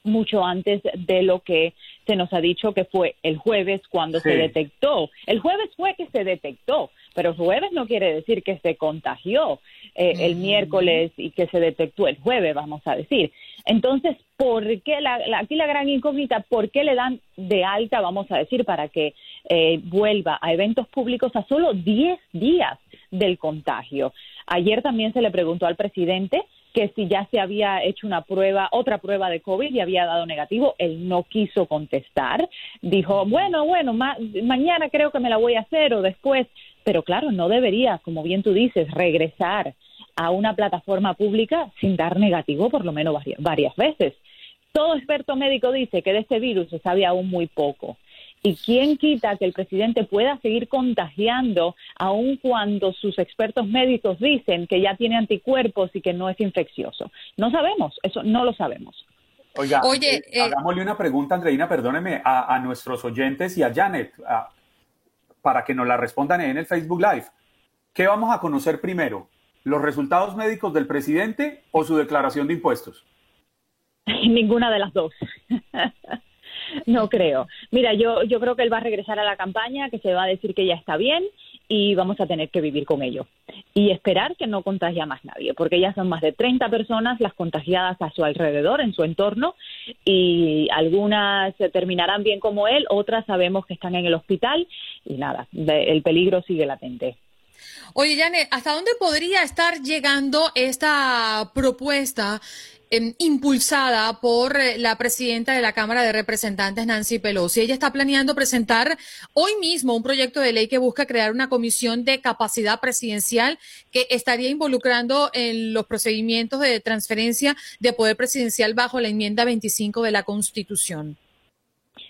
mucho antes de lo que se nos ha dicho que fue el jueves cuando se detectó. El jueves fue que se detectó, pero jueves no quiere decir que se contagió eh, el miércoles y que se detectó el jueves, vamos a decir. Entonces, ¿por qué la, aquí la gran incógnita, por qué le dan de alta, vamos a decir, para que eh, vuelva a eventos públicos a solo 10 días del contagio? Ayer también se le preguntó al presidente que si ya se había hecho una prueba, otra prueba de COVID y había dado negativo, él no quiso contestar. Dijo, bueno, bueno, mañana creo que me la voy a hacer o después. Pero claro, no debería, como bien tú dices, regresar a una plataforma pública sin dar negativo por lo menos varias veces. Todo experto médico dice que de este virus se sabe aún muy poco. ¿Y quién quita que el presidente pueda seguir contagiando aun cuando sus expertos médicos dicen que ya tiene anticuerpos y que no es infeccioso? No sabemos, eso no lo sabemos. Oiga, Oye, eh, eh, hagámosle una pregunta, Andreina, perdóneme, a, nuestros oyentes y a Janet, para que nos la respondan en el Facebook Live. ¿Qué vamos a conocer primero? ¿Los resultados médicos del presidente o su declaración de impuestos? [laughs] Ninguna de las dos. [laughs] [laughs] No creo. Mira, yo, yo creo que él va a regresar a la campaña, que se va a decir que ya está bien y vamos a tener que vivir con ello. Y esperar que no contagie a más nadie, porque ya son más de 30 personas las contagiadas a su alrededor, en su entorno, y algunas terminarán bien como él, otras sabemos que están en el hospital y nada, el peligro sigue latente. Oye, Janet, ¿hasta dónde podría estar llegando esta propuesta em, impulsada por eh, la presidenta de la Cámara de Representantes, Nancy Pelosi. Ella está planeando presentar hoy mismo un proyecto de ley que busca crear una comisión de capacidad presidencial que estaría involucrando en los procedimientos de transferencia de poder presidencial bajo la enmienda 25 de la Constitución.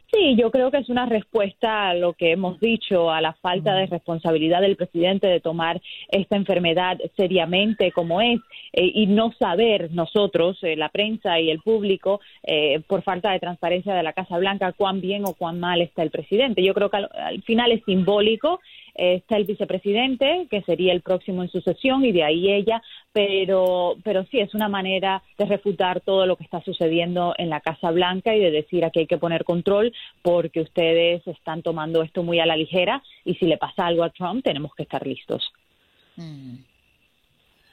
Sí, yo creo que es una respuesta a lo que hemos dicho, a la falta de responsabilidad del presidente de tomar esta enfermedad seriamente como es eh, y no saber nosotros, eh, la prensa y el público, eh, por falta de transparencia de la Casa Blanca, cuán bien o cuán mal está el presidente. Yo creo que al final es simbólico está el vicepresidente, que sería el próximo en sucesión, y de ahí ella, pero, pero sí, es una manera de refutar todo lo que está sucediendo en la Casa Blanca y de decir aquí hay que poner control porque ustedes están tomando esto muy a la ligera y si le pasa algo a Trump tenemos que estar listos. Mm.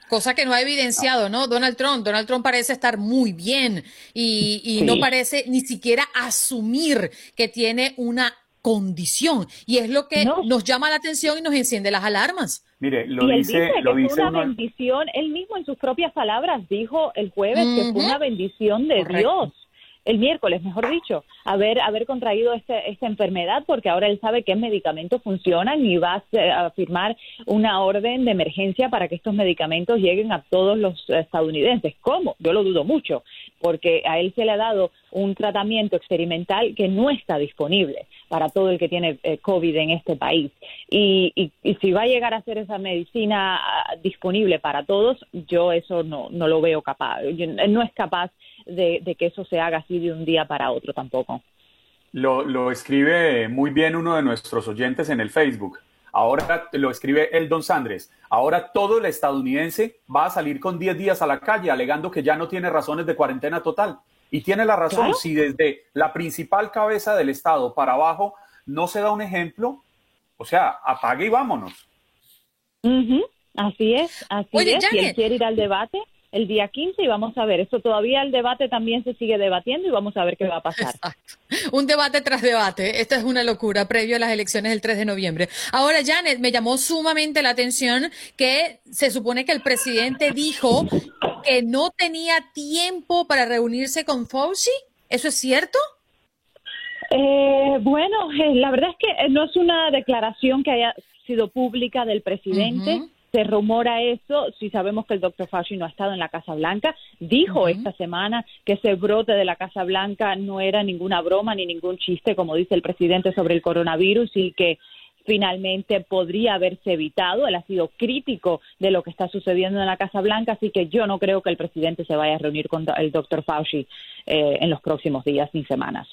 Cosa que no ha evidenciado, ¿no? Donald Trump. Donald Trump parece estar muy bien y, y no parece ni siquiera asumir que tiene una condición. Y es lo que nos llama la atención y nos enciende las alarmas. Mire, lo y dice, él dice lo que dice fue una uno- bendición, él mismo en sus propias palabras dijo el jueves que fue una bendición de Correcto. Dios. El miércoles, mejor dicho, haber haber contraído este, esta enfermedad porque ahora él sabe qué medicamentos funcionan y va a, firmar una orden de emergencia para que estos medicamentos lleguen a todos los estadounidenses. ¿Cómo? Yo lo dudo mucho, porque a él se le ha dado un tratamiento experimental que no está disponible para todo el que tiene eh, COVID en este país. Y, y- y si va a llegar a ser esa medicina ah, disponible para todos, yo eso no, no lo veo capaz. No es capaz de, de que eso se haga así de un día para otro tampoco. Lo, lo escribe muy bien uno de nuestros oyentes en el Facebook. Ahora lo escribe el Don Sandres. Ahora todo el estadounidense va a salir con 10 días a la calle alegando que ya no tiene razones de cuarentena total. Y tiene la razón. Claro. Si desde la principal cabeza del Estado para abajo no se da un ejemplo, o sea, apague y vámonos. Así es, así Oye, es. Él quiere ir al debate el día 15 y vamos a ver. Esto todavía el debate también se sigue debatiendo y vamos a ver qué va a pasar. Un debate tras debate. Esto es una locura previo a las elecciones del 3 de noviembre. Ahora, Janet, me llamó sumamente la atención que se supone que el presidente dijo que no tenía tiempo para reunirse con Fauci. ¿Eso es cierto? Eh, bueno, eh, la verdad es que eh, no es una declaración que haya sido pública del presidente. Se rumora eso, si sabemos que el doctor Fauci no ha estado en la Casa Blanca. Dijo esta semana que ese brote de la Casa Blanca no era ninguna broma ni ningún chiste, como dice el presidente, sobre el coronavirus y que finalmente podría haberse evitado. Él ha sido crítico de lo que está sucediendo en la Casa Blanca, así que yo no creo que el presidente se vaya a reunir con el doctor Fauci eh, en los próximos días ni semanas.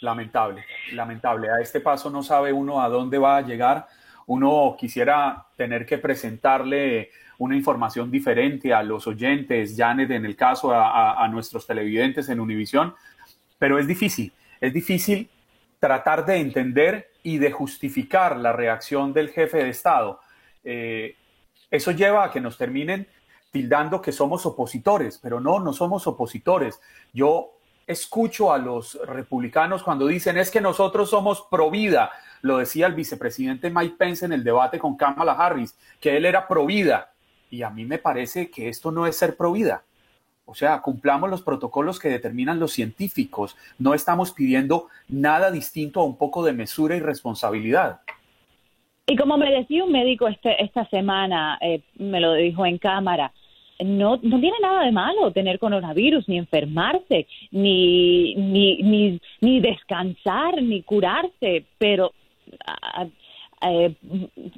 Lamentable, lamentable. A este paso no sabe uno a dónde va a llegar. Uno quisiera tener que presentarle una información diferente a los oyentes, Janet, en el caso a, nuestros televidentes en Univisión, pero es difícil, es difícil tratar de entender y de justificar la reacción del jefe de Estado. Eh, eso lleva a que nos terminen tildando que somos opositores, pero no, no somos opositores. Yo escucho a los republicanos cuando dicen es que nosotros somos pro vida. Lo decía el vicepresidente Mike Pence en el debate con Kamala Harris, que él era pro vida. Y a mí me parece que esto no es ser pro vida. O sea, cumplamos los protocolos que determinan los científicos. No estamos pidiendo nada distinto a un poco de mesura y responsabilidad. Y como me decía un médico este, esta semana, eh, me lo dijo en cámara, no, no tiene nada de malo tener coronavirus, ni enfermarse, ni, ni, ni, ni descansar, ni curarse, pero, eh,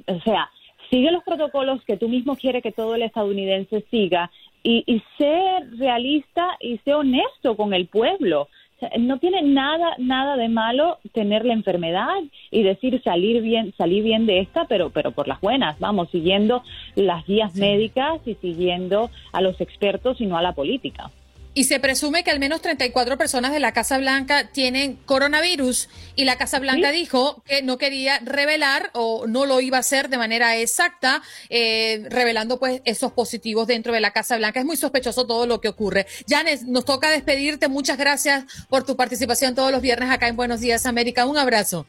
o sea, sigue los protocolos que tú mismo quieres que todo el estadounidense siga y, y sé realista y sé honesto con el pueblo. O sea, no tiene nada, nada de malo tener la enfermedad y decir salir bien, salir bien de esta, pero, pero por las buenas, vamos, siguiendo las guías médicas y siguiendo a los expertos y no a la política. Y se presume que al menos 34 personas de la Casa Blanca tienen coronavirus y la Casa Blanca dijo que no quería revelar o no lo iba a hacer de manera exacta, eh, revelando pues esos positivos dentro de la Casa Blanca. Es muy sospechoso todo lo que ocurre. Janes, nos toca despedirte. Muchas gracias por tu participación todos los viernes acá en Buenos Días América. Un abrazo.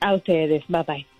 A ustedes. Bye bye.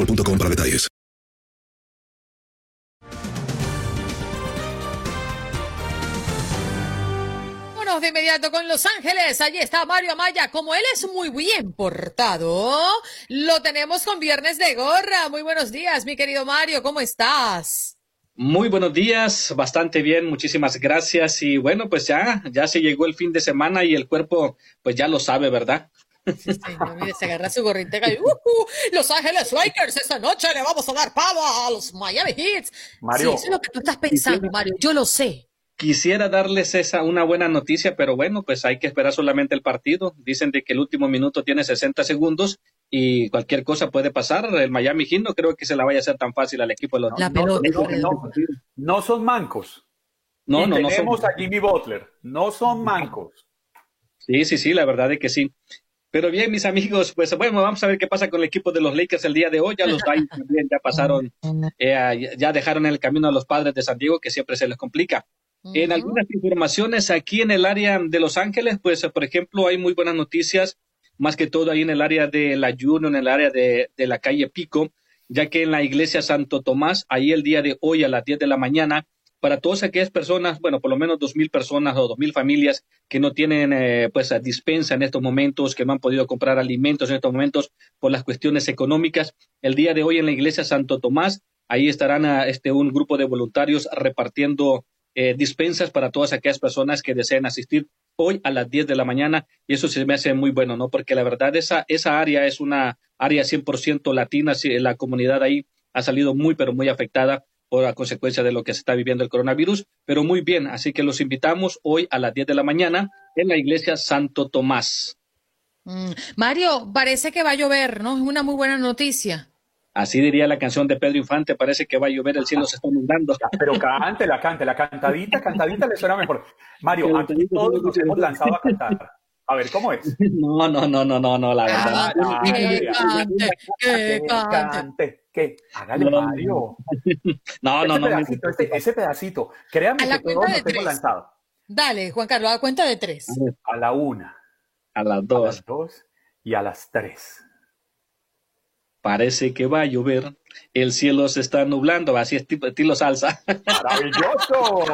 boostmobile.com para detalles. Vámonos de inmediato con Los Ángeles. Allí está Mario Amaya. Como él es muy bien portado, lo tenemos con Viernes de Gorra. Muy buenos días, mi querido Mario. ¿Cómo estás? Muy buenos días, bastante bien, muchísimas gracias. Y bueno, pues ya, ya se llegó el fin de semana y el cuerpo, pues ya lo sabe, ¿verdad? Sí, señor, mire, se agarra su gorrita y uh, uh, Los Ángeles Lakers esta noche le vamos a dar palo a los Miami Heat. Mario, sí, eso es lo que tú estás pensando, Mario. Yo lo sé. Quisiera darles esa una buena noticia, pero bueno, pues hay que esperar solamente el partido. Dicen de que el último minuto tiene 60 segundos y cualquier cosa puede pasar. El Miami Heat no creo que se la vaya a hacer tan fácil al equipo de los no, no, no, no son mancos. No, Y no, no tenemos son- a Jimmy Butler. No son mancos. Sí, sí, sí, la verdad es que sí. Pero bien, mis amigos, pues bueno, vamos a ver qué pasa con el equipo de los Lakers el día de hoy. Ya los Giants [laughs] también ya pasaron, eh, ya dejaron en el camino a los padres de San Diego, que siempre se les complica. En algunas informaciones aquí en el área de Los Ángeles, pues por ejemplo, hay muy buenas noticias, más que todo ahí en el área de la Juno, en el área de, de la calle Pico, ya que en la iglesia Santo Tomás, ahí el día de hoy a las 10 de la mañana, para todas aquellas personas, bueno, por lo menos dos mil personas o dos mil familias que no tienen eh, pues dispensa en estos momentos, que no han podido comprar alimentos en estos momentos por las cuestiones económicas. El día de hoy en la iglesia Santo Tomás, ahí estarán ah, este un grupo de voluntarios repartiendo eh, dispensas para todas aquellas personas que deseen asistir hoy a las 10 de la mañana y eso se me hace muy bueno, ¿no? Porque la verdad esa, esa área es una área 100% latina, la comunidad ahí ha salido muy, pero muy afectada por la consecuencia de lo que se está viviendo el coronavirus, pero muy bien, así que los invitamos hoy a las 10 de la mañana en la iglesia Santo Tomás. Mm, Mario, parece que va a llover, ¿no? Es una muy buena noticia. Así diría la canción de Pedro Infante, parece que va a llover, el cielo se está inundando. [laughs] Pero cante, la cante, la cantadita, cantadita le suena mejor. Mario, aquí todos nos hemos lanzado a cantar. A ver, ¿cómo es? [laughs] No, no, no, no, no, no, la verdad. Ah, Que cante, que que cante. Que hágale, No. Mario. [laughs] No, no, ese no. Pedacito, ese, ese pedacito, créanme A la que nos hemos tres. lanzado. Dale, Juan Carlos, a cuenta de tres. A la una, A las a dos. las dos y a las tres. Parece que va a llover. El cielo se está nublando, así es tipo, estilo salsa. [laughs] ¡Maravilloso!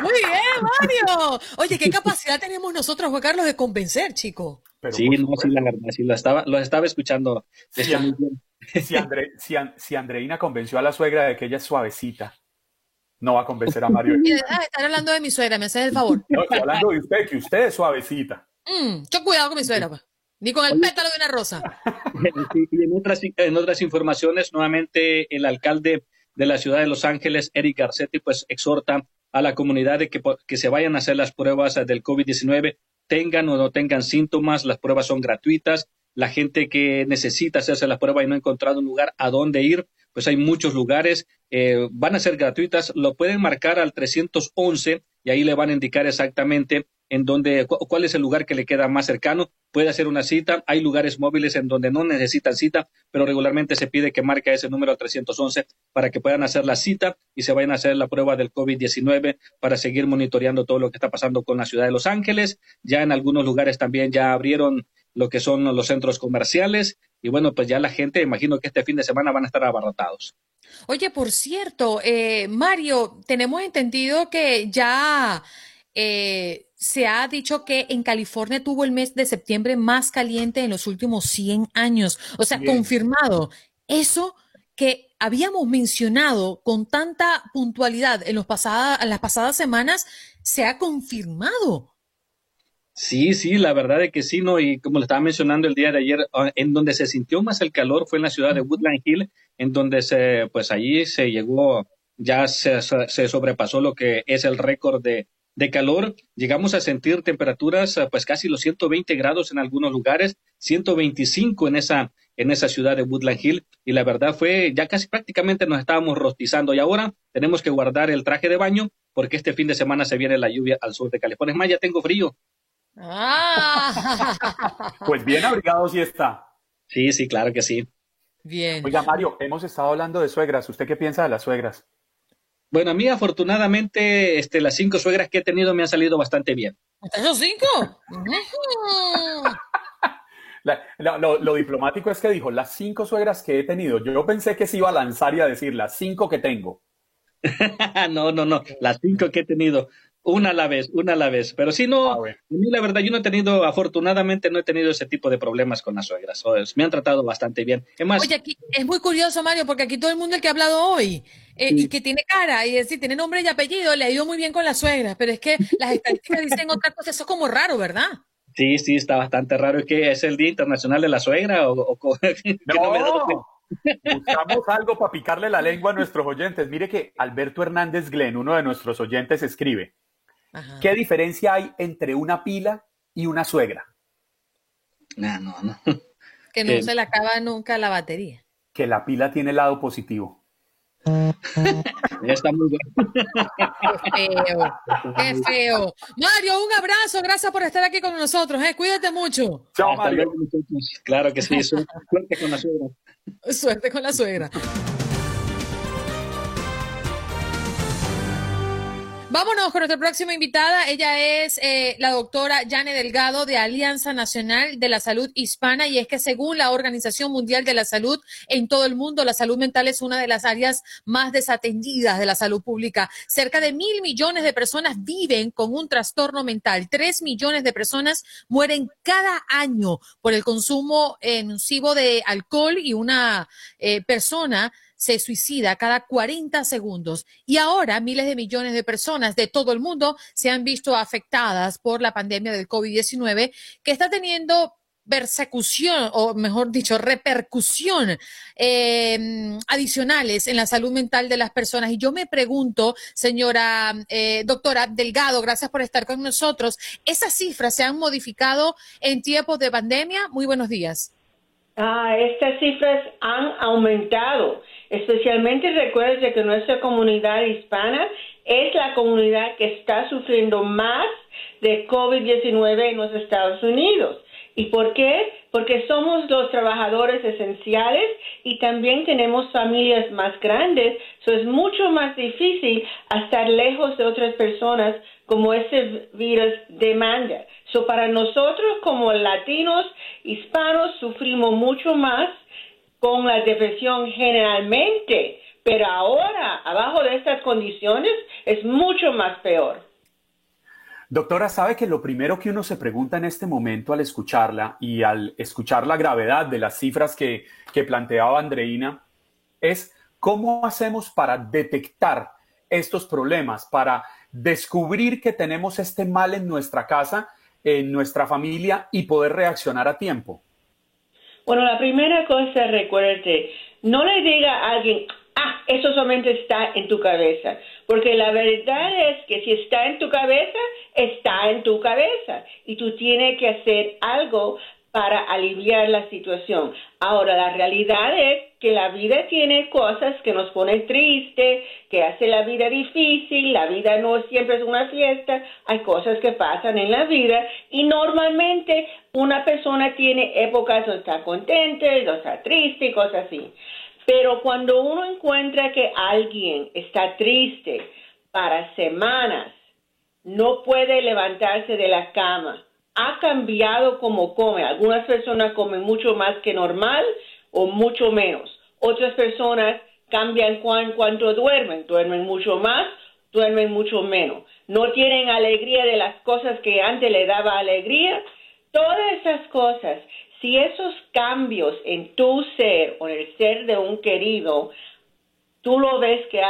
Muy bien, Mario. Oye, ¿qué capacidad tenemos nosotros, Juan Carlos, de convencer, chico? sí, no, sí, la verdad, sí, lo estaba, lo estaba escuchando. Está muy bien. Si, Andre- si, si Andreina convenció a la suegra de que ella es suavecita, no va a convencer a Mario. [laughs] Ah, están hablando de mi suegra, me haces el favor. No, estoy hablando de usted, que usted es suavecita. Mm, yo cuidado con mi suegra, pa. Ni con el pétalo de una rosa. [laughs] Y en otras, en otras informaciones, nuevamente el alcalde de la ciudad de Los Ángeles, Eric Garcetti, pues exhorta a la comunidad de que, se vayan a hacer las pruebas eh, del COVID-19, tengan o no tengan síntomas, las pruebas son gratuitas. La gente que necesita hacerse la prueba y no ha encontrado un lugar a dónde ir, pues hay muchos lugares, eh, van a ser gratuitas, lo pueden marcar al 311 y ahí le van a indicar exactamente en dónde, cu- cuál es el lugar que le queda más cercano, puede hacer una cita, hay lugares móviles en donde no necesitan cita, pero regularmente se pide que marque ese número al 311 para que puedan hacer la cita y se vayan a hacer la prueba del COVID-19 para seguir monitoreando todo lo que está pasando con la ciudad de Los Ángeles. Ya en algunos lugares también ya abrieron lo que son los centros comerciales y bueno, pues ya la gente, imagino que este fin de semana van a estar abarrotados. Oye, por cierto, eh, Mario, tenemos entendido que ya eh, se ha dicho que en California tuvo el mes de septiembre más caliente en los últimos 100 años. O sea, Bien. confirmado. Eso que habíamos mencionado con tanta puntualidad en, los pasada- en las pasadas semanas se ha confirmado. Sí, sí, la verdad es que sí, ¿no? Y como le estaba mencionando el día de ayer, ah, en donde se sintió más el calor fue en la ciudad de Woodland Hill, en donde se, pues allí se llegó, ya se, se sobrepasó lo que es el récord de, de calor. Llegamos a sentir temperaturas, ah, pues casi los 120 grados en algunos lugares, 125 en esa, en esa ciudad de Woodland Hill y la verdad fue, ya casi prácticamente nos estábamos rostizando y ahora tenemos que guardar el traje de baño porque este fin de semana se viene la lluvia al sur de California. Es más, ya tengo frío. Ah. [laughs] Pues bien abrigado sí está. Sí, sí, claro que sí. Bien. Oiga, Mario, hemos estado hablando de suegras. ¿Usted qué piensa de las suegras? Bueno, a mí afortunadamente este, las cinco suegras que he tenido me han salido bastante bien. ¿Esos cinco? [laughs] La- la- lo, lo diplomático es que dijo, las cinco suegras que he tenido. Yo pensé que se iba a lanzar y a decir las cinco que tengo. [laughs] no, no, no, las cinco que he tenido, una a la vez, una a la vez. Pero sí, no, a mí la verdad, yo no he tenido, afortunadamente, no he tenido ese tipo de problemas con las suegras. Me han tratado bastante bien. Es más, Oye, aquí es muy curioso, Mario, porque aquí todo el mundo el que ha hablado hoy eh, y que tiene cara y es decir, tiene nombre y apellido, le ha ido muy bien con la suegra, pero es que las estadísticas dicen otra cosa, eso es como raro, ¿verdad? sí, sí, está bastante raro. ¿Es que es el Día Internacional de la Suegra? O, o- [laughs] no. Buscamos algo para picarle la lengua a nuestros oyentes. Mire que Alberto Hernández Glenn, uno de nuestros oyentes, escribe, ¿qué diferencia hay entre una pila y una suegra? No, no, no. [laughs] Que no Eh. se le acaba nunca la batería. Que la pila tiene el lado positivo. Está muy bueno. Qué feo, qué feo. Mario, un abrazo, gracias por estar aquí con nosotros, eh. cuídate mucho. Hasta luego, muchachos. Claro que sí, su- suerte con la suegra. Suerte con la suegra. Vámonos con nuestra próxima invitada. Ella es eh, la doctora Jane Delgado de Alianza Nacional de la Salud Hispana y es que según la Organización Mundial de la Salud en todo el mundo, la salud mental es una de las áreas más desatendidas de la salud pública. Cerca de mil millones de personas viven con un trastorno mental. Tres millones de personas mueren cada año por el consumo eh, nocivo de alcohol y una eh, persona se suicida cada 40 segundos. Y ahora miles de millones de personas de todo el mundo se han visto afectadas por la pandemia del COVID-19 que está teniendo persecución o mejor dicho repercusión eh, adicionales en la salud mental de las personas y yo me pregunto señora eh, doctora Delgado gracias por estar con nosotros esas cifras se han modificado en tiempos de pandemia muy buenos días Ah, estas cifras han aumentado. Especialmente recuerde que nuestra comunidad hispana es la comunidad que está sufriendo más de COVID-19 en los Estados Unidos. ¿Y por qué? Porque somos los trabajadores esenciales y también tenemos familias más grandes. So es mucho más difícil estar lejos de otras personas como ese virus demanda. So para nosotros como latinos, hispanos, sufrimos mucho más con la depresión generalmente, pero ahora, abajo de estas condiciones, es mucho más peor. Doctora, ¿sabe que lo primero que uno se pregunta en este momento al escucharla y al escuchar la gravedad de las cifras que, que planteaba Andreina es cómo hacemos para detectar estos problemas, para descubrir que tenemos este mal en nuestra casa, en nuestra familia y poder reaccionar a tiempo? Bueno, la primera cosa, recuérdate, no le diga a alguien, ah, eso solamente está en tu cabeza, porque la verdad es que si está en tu cabeza, está en tu cabeza y tú tienes que hacer algo para aliviar la situación. Ahora, la realidad es que la vida tiene cosas que nos ponen triste, que hace la vida difícil, la vida no siempre es una fiesta, hay cosas que pasan en la vida y normalmente una persona tiene épocas donde está contenta, donde está triste y cosas así. Pero cuando uno encuentra que alguien está triste para semanas, no puede levantarse de la cama, ha cambiado como come. Algunas personas comen mucho más que normal o mucho menos. Otras personas cambian cuan, cuánto duermen. Duermen mucho más, duermen mucho menos. No tienen alegría de las cosas que antes le daba alegría. Todas esas cosas, si esos cambios en tu ser o en el ser de un querido, tú lo ves que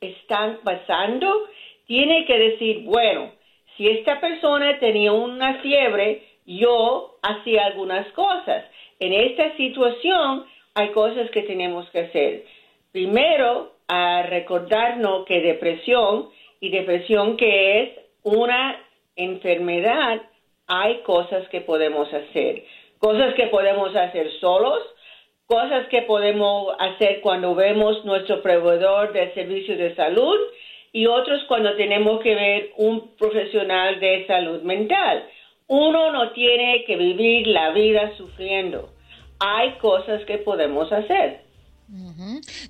están pasando, tiene que decir, bueno, si esta persona tenía una fiebre, yo hacía algunas cosas. En esta situación hay cosas que tenemos que hacer. Primero, a recordarnos que depresión y depresión que es una enfermedad, hay cosas que podemos hacer. Cosas que podemos hacer solos, cosas que podemos hacer cuando vemos nuestro proveedor de servicios de salud y otros cuando tenemos que ver un profesional de salud mental. Uno no tiene que vivir la vida sufriendo. Hay cosas que podemos hacer.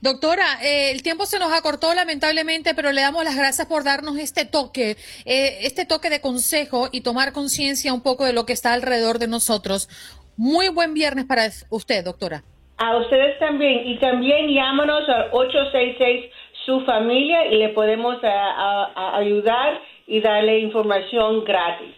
Doctora, eh, el tiempo se nos acortó lamentablemente, pero le damos las gracias por darnos este toque, eh, este toque de consejo y tomar conciencia un poco de lo que está alrededor de nosotros. Muy buen viernes para usted, doctora. A ustedes también. Y también llámanos al 866 su familia y le podemos ayudar y darle información gratis.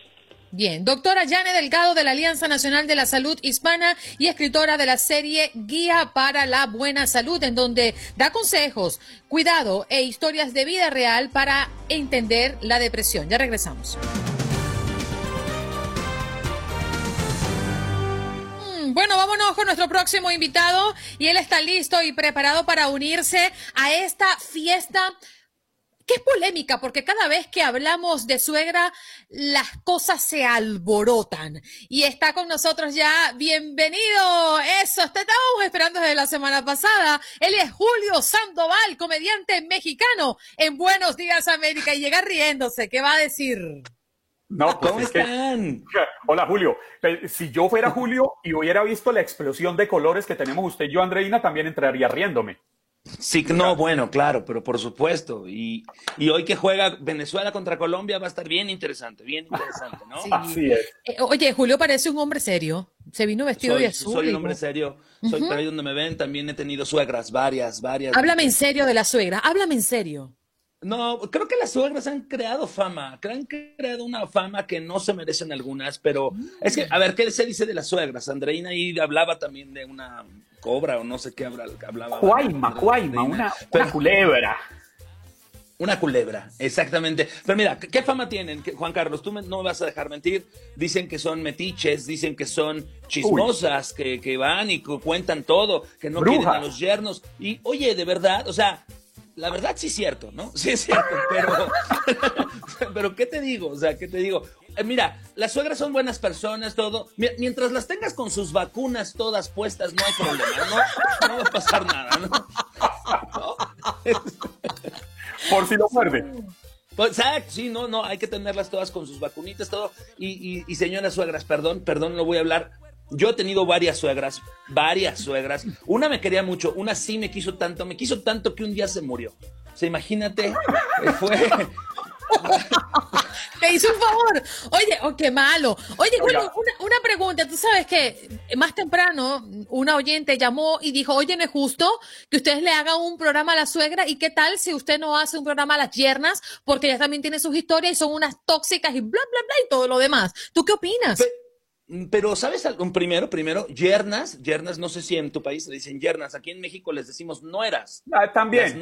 Bien, doctora Yane Delgado de la Alianza Nacional de la Salud Hispana y escritora de la serie Guía para la Buena Salud, en donde da consejos, cuidado e historias de vida real para entender la depresión. Ya regresamos. Bueno, vámonos con nuestro próximo invitado y él está listo y preparado para unirse a esta fiesta que es polémica porque cada vez que hablamos de suegra, las cosas se alborotan. Y está con nosotros ya, bienvenido, eso, te estábamos esperando desde la semana pasada. Él es Julio Sandoval, comediante mexicano en Buenos Días América y llega riéndose, ¿qué va a decir? No, pues ¿Cómo están? [laughs] Hola Julio. Si yo fuera Julio y hubiera visto la explosión de colores que tenemos usted y yo, Andreina, también entraría riéndome. Sí, no, bueno, claro, pero por supuesto. Y, y, hoy que juega Venezuela contra Colombia va a estar bien interesante, bien interesante, ¿no? [laughs] Así es. Eh, oye, Julio parece un hombre serio. Se vino vestido de azul. Soy un hombre serio. Soy por ahí donde me ven. También he tenido suegras, varias, varias. Háblame en serio de la suegra. Háblame en serio. No, creo que las suegras han creado fama, han creado una fama que no se merecen algunas, pero es que, a ver, ¿qué se dice de las suegras? Andreina ahí hablaba también de una cobra o no sé qué hablaba. Cuaima, cuaima, una, culebra. Una culebra, exactamente. Pero mira, ¿qué fama tienen, Juan Carlos? Tú no me vas a dejar mentir. Dicen que son metiches, dicen que son chismosas, que, que, van y cuentan todo, que no quieren a los yernos. Y oye, de verdad, o sea, la verdad sí es cierto, ¿no? [laughs] Sí es cierto, pero, [laughs] pero ¿qué te digo? O sea, ¿qué te digo? Eh, mira, las suegras son buenas personas, todo. Mientras las tengas con sus vacunas todas puestas, no hay problema, ¿no? No va a pasar nada, ¿no? [laughs] Por si lo muerde. Pues, sí, no, no, hay que tenerlas todas con sus vacunitas, todo. Y, y, y señoras suegras, perdón, perdón, no voy a hablar yo he tenido varias suegras, varias suegras. Una me quería mucho, una sí me quiso tanto, me quiso tanto que un día se murió. O sea, imagínate, fue... [laughs] Te hizo un favor. Oye, oh, qué malo. Oye, una, una, pregunta. Tú sabes que más temprano una oyente llamó y dijo, oye, no es justo que ustedes le hagan un programa a la suegra y qué tal si usted no hace un programa a las yernas porque ellas también tienen sus historias y son unas tóxicas y bla, bla, bla y todo lo demás. ¿Tú qué opinas? Pero, ¿sabes algo? Primero, primero, yernas, yernas, no sé si en tu país le dicen yernas, aquí en México les decimos nueras. Ah, también.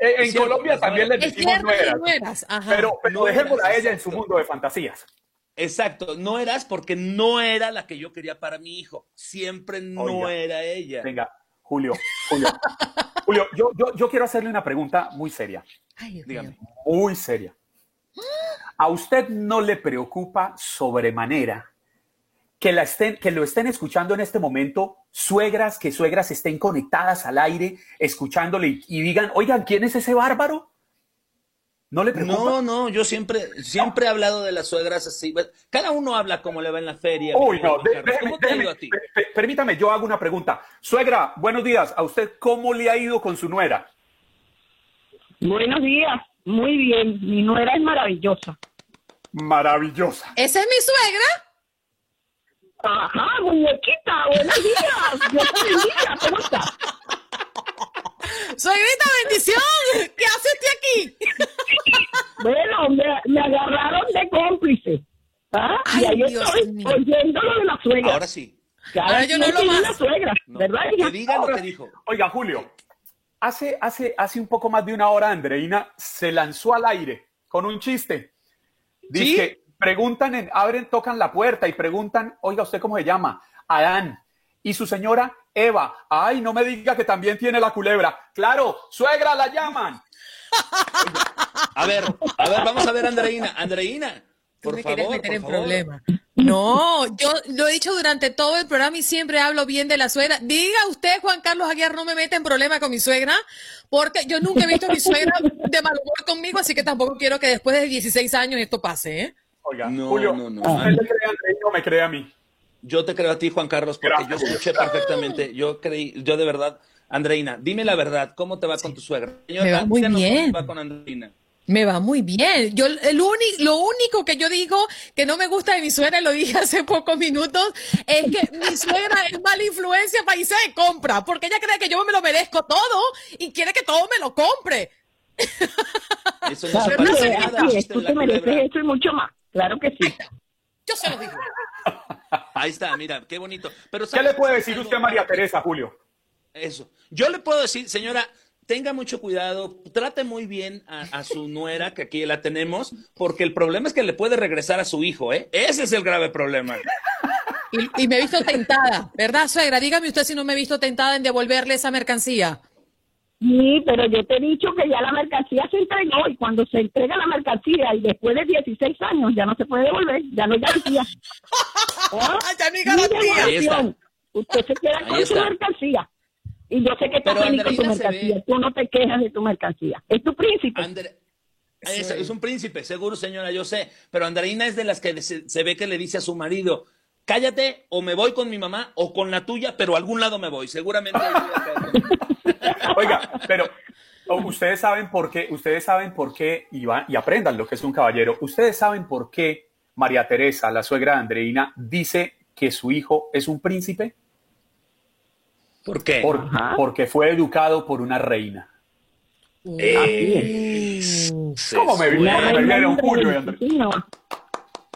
En Colombia también les decimos nueras. Pero, pero dejémosla a ella en su mundo de fantasías. Exacto, no eras porque no era la que yo quería para mi hijo. Siempre no era ella. Venga, Julio, Julio. Julio, yo, yo, yo, quiero hacerle una pregunta muy seria. Dígame. Muy seria. ¿A usted no le preocupa sobremanera que, la estén, que lo estén escuchando en este momento, suegras, que suegras estén conectadas al aire, escuchándole y, digan, oigan, ¿quién es ese bárbaro? ¿No le preocupa? No, no, yo siempre, siempre he hablado de las suegras así. Cada uno habla como le va en la feria. Uy, no, permítame, yo hago una pregunta. Suegra, buenos días. ¿A usted cómo le ha ido con su nuera? Buenos días, muy bien. Mi nuera es maravillosa. Maravillosa. ¿Esa es mi suegra? Ajá, muñequita, buenos días. Dios te bendiga, ¿cómo estás? Suegrita, bendición. ¿Qué hace usted aquí? bueno, me, me, agarraron de cómplice. ¿Ah? y ahí estoy oyendo lo de la suegra. Ahora sí. Ahora yo no lo más. La suegra, ¿verdad? Que diga lo que dijo. Oiga, Julio, hace, hace, hace un poco más de una hora, Andreina se lanzó al aire con un chiste. Dice, preguntan, en, abren, tocan la puerta y preguntan, oiga, ¿usted cómo se llama? Adán. Y su señora, Eva. Ay, no me diga que también tiene la culebra. Claro, suegra la llaman. A ver, a ver, vamos a ver, Andreina. Andreina, Tú Por me quieres favor, meter por en favor. problemas. No, yo lo he dicho durante todo el programa y siempre hablo bien de la suegra. Diga usted, Juan Carlos Aguiar, no me mete en problema con mi suegra, porque yo nunca he visto a mi suegra de mal humor conmigo, así que tampoco quiero que después de 16 años esto pase, ¿eh? Oiga, No, Julio, no, no. ¿usted le cree a o me cree a mí? Yo te creo a ti, Juan Carlos, porque yo escuché perfectamente. Yo creí, yo de verdad, Andreina, dime la verdad, ¿cómo te va con tu suegra? Me va muy bien. ¿Cómo te va con Andreina? Me va muy bien. Yo el uni- lo único que yo digo que no me gusta de mi suegra, lo dije [laughs] hace pocos minutos, es que mi suegra es mala influencia para irse de compra, porque ella cree que yo me lo merezco todo y quiere que todo me lo compre. Eso [laughs] no se Claro, parece nada. tú te mereces eso y mucho más. Claro que sí. Yo se lo digo. Ahí está, mira, qué bonito. Pero ¿Qué ¿sabes le puede decir usted a María Teresa, Julio? Eso. Yo le puedo decir, señora, tenga mucho cuidado, trate muy bien a, a su nuera, que aquí la tenemos, porque el problema es que le puede regresar a su hijo, ¿eh? Ese es el grave problema. Y, y me he visto tentada, ¿verdad, suegra? Dígame usted si no me he visto tentada en devolverle esa mercancía. Sí, pero yo te he dicho que ya la mercancía se entregó y cuando se entrega la mercancía y después de 16 años ya no se puede devolver, ya no hay garantía. [laughs] ¿Ah? ya no hay Ni garantía. Usted se queda Ahí con su mercancía. Y yo sé que Pero feliz con tu mercancía. ve- Tú no te quejas de tu mercancía. Es tu príncipe. Es un príncipe, seguro, señora, yo sé. Pero Andreina es de las que se, se ve que le dice a su marido, cállate, o me voy con mi mamá, o con la tuya, pero a algún lado me voy. Seguramente. [laughs] Oiga, pero ustedes saben por qué, ustedes saben por qué, y, va- y aprendan lo que es un caballero, ustedes saben por qué María Teresa, la suegra de Andreina, dice que su hijo es un príncipe. ¿Por qué? Por- porque fue educado por una reina. Eh, ¿Cómo me, me vieron, Isabel, Julio y Andrés?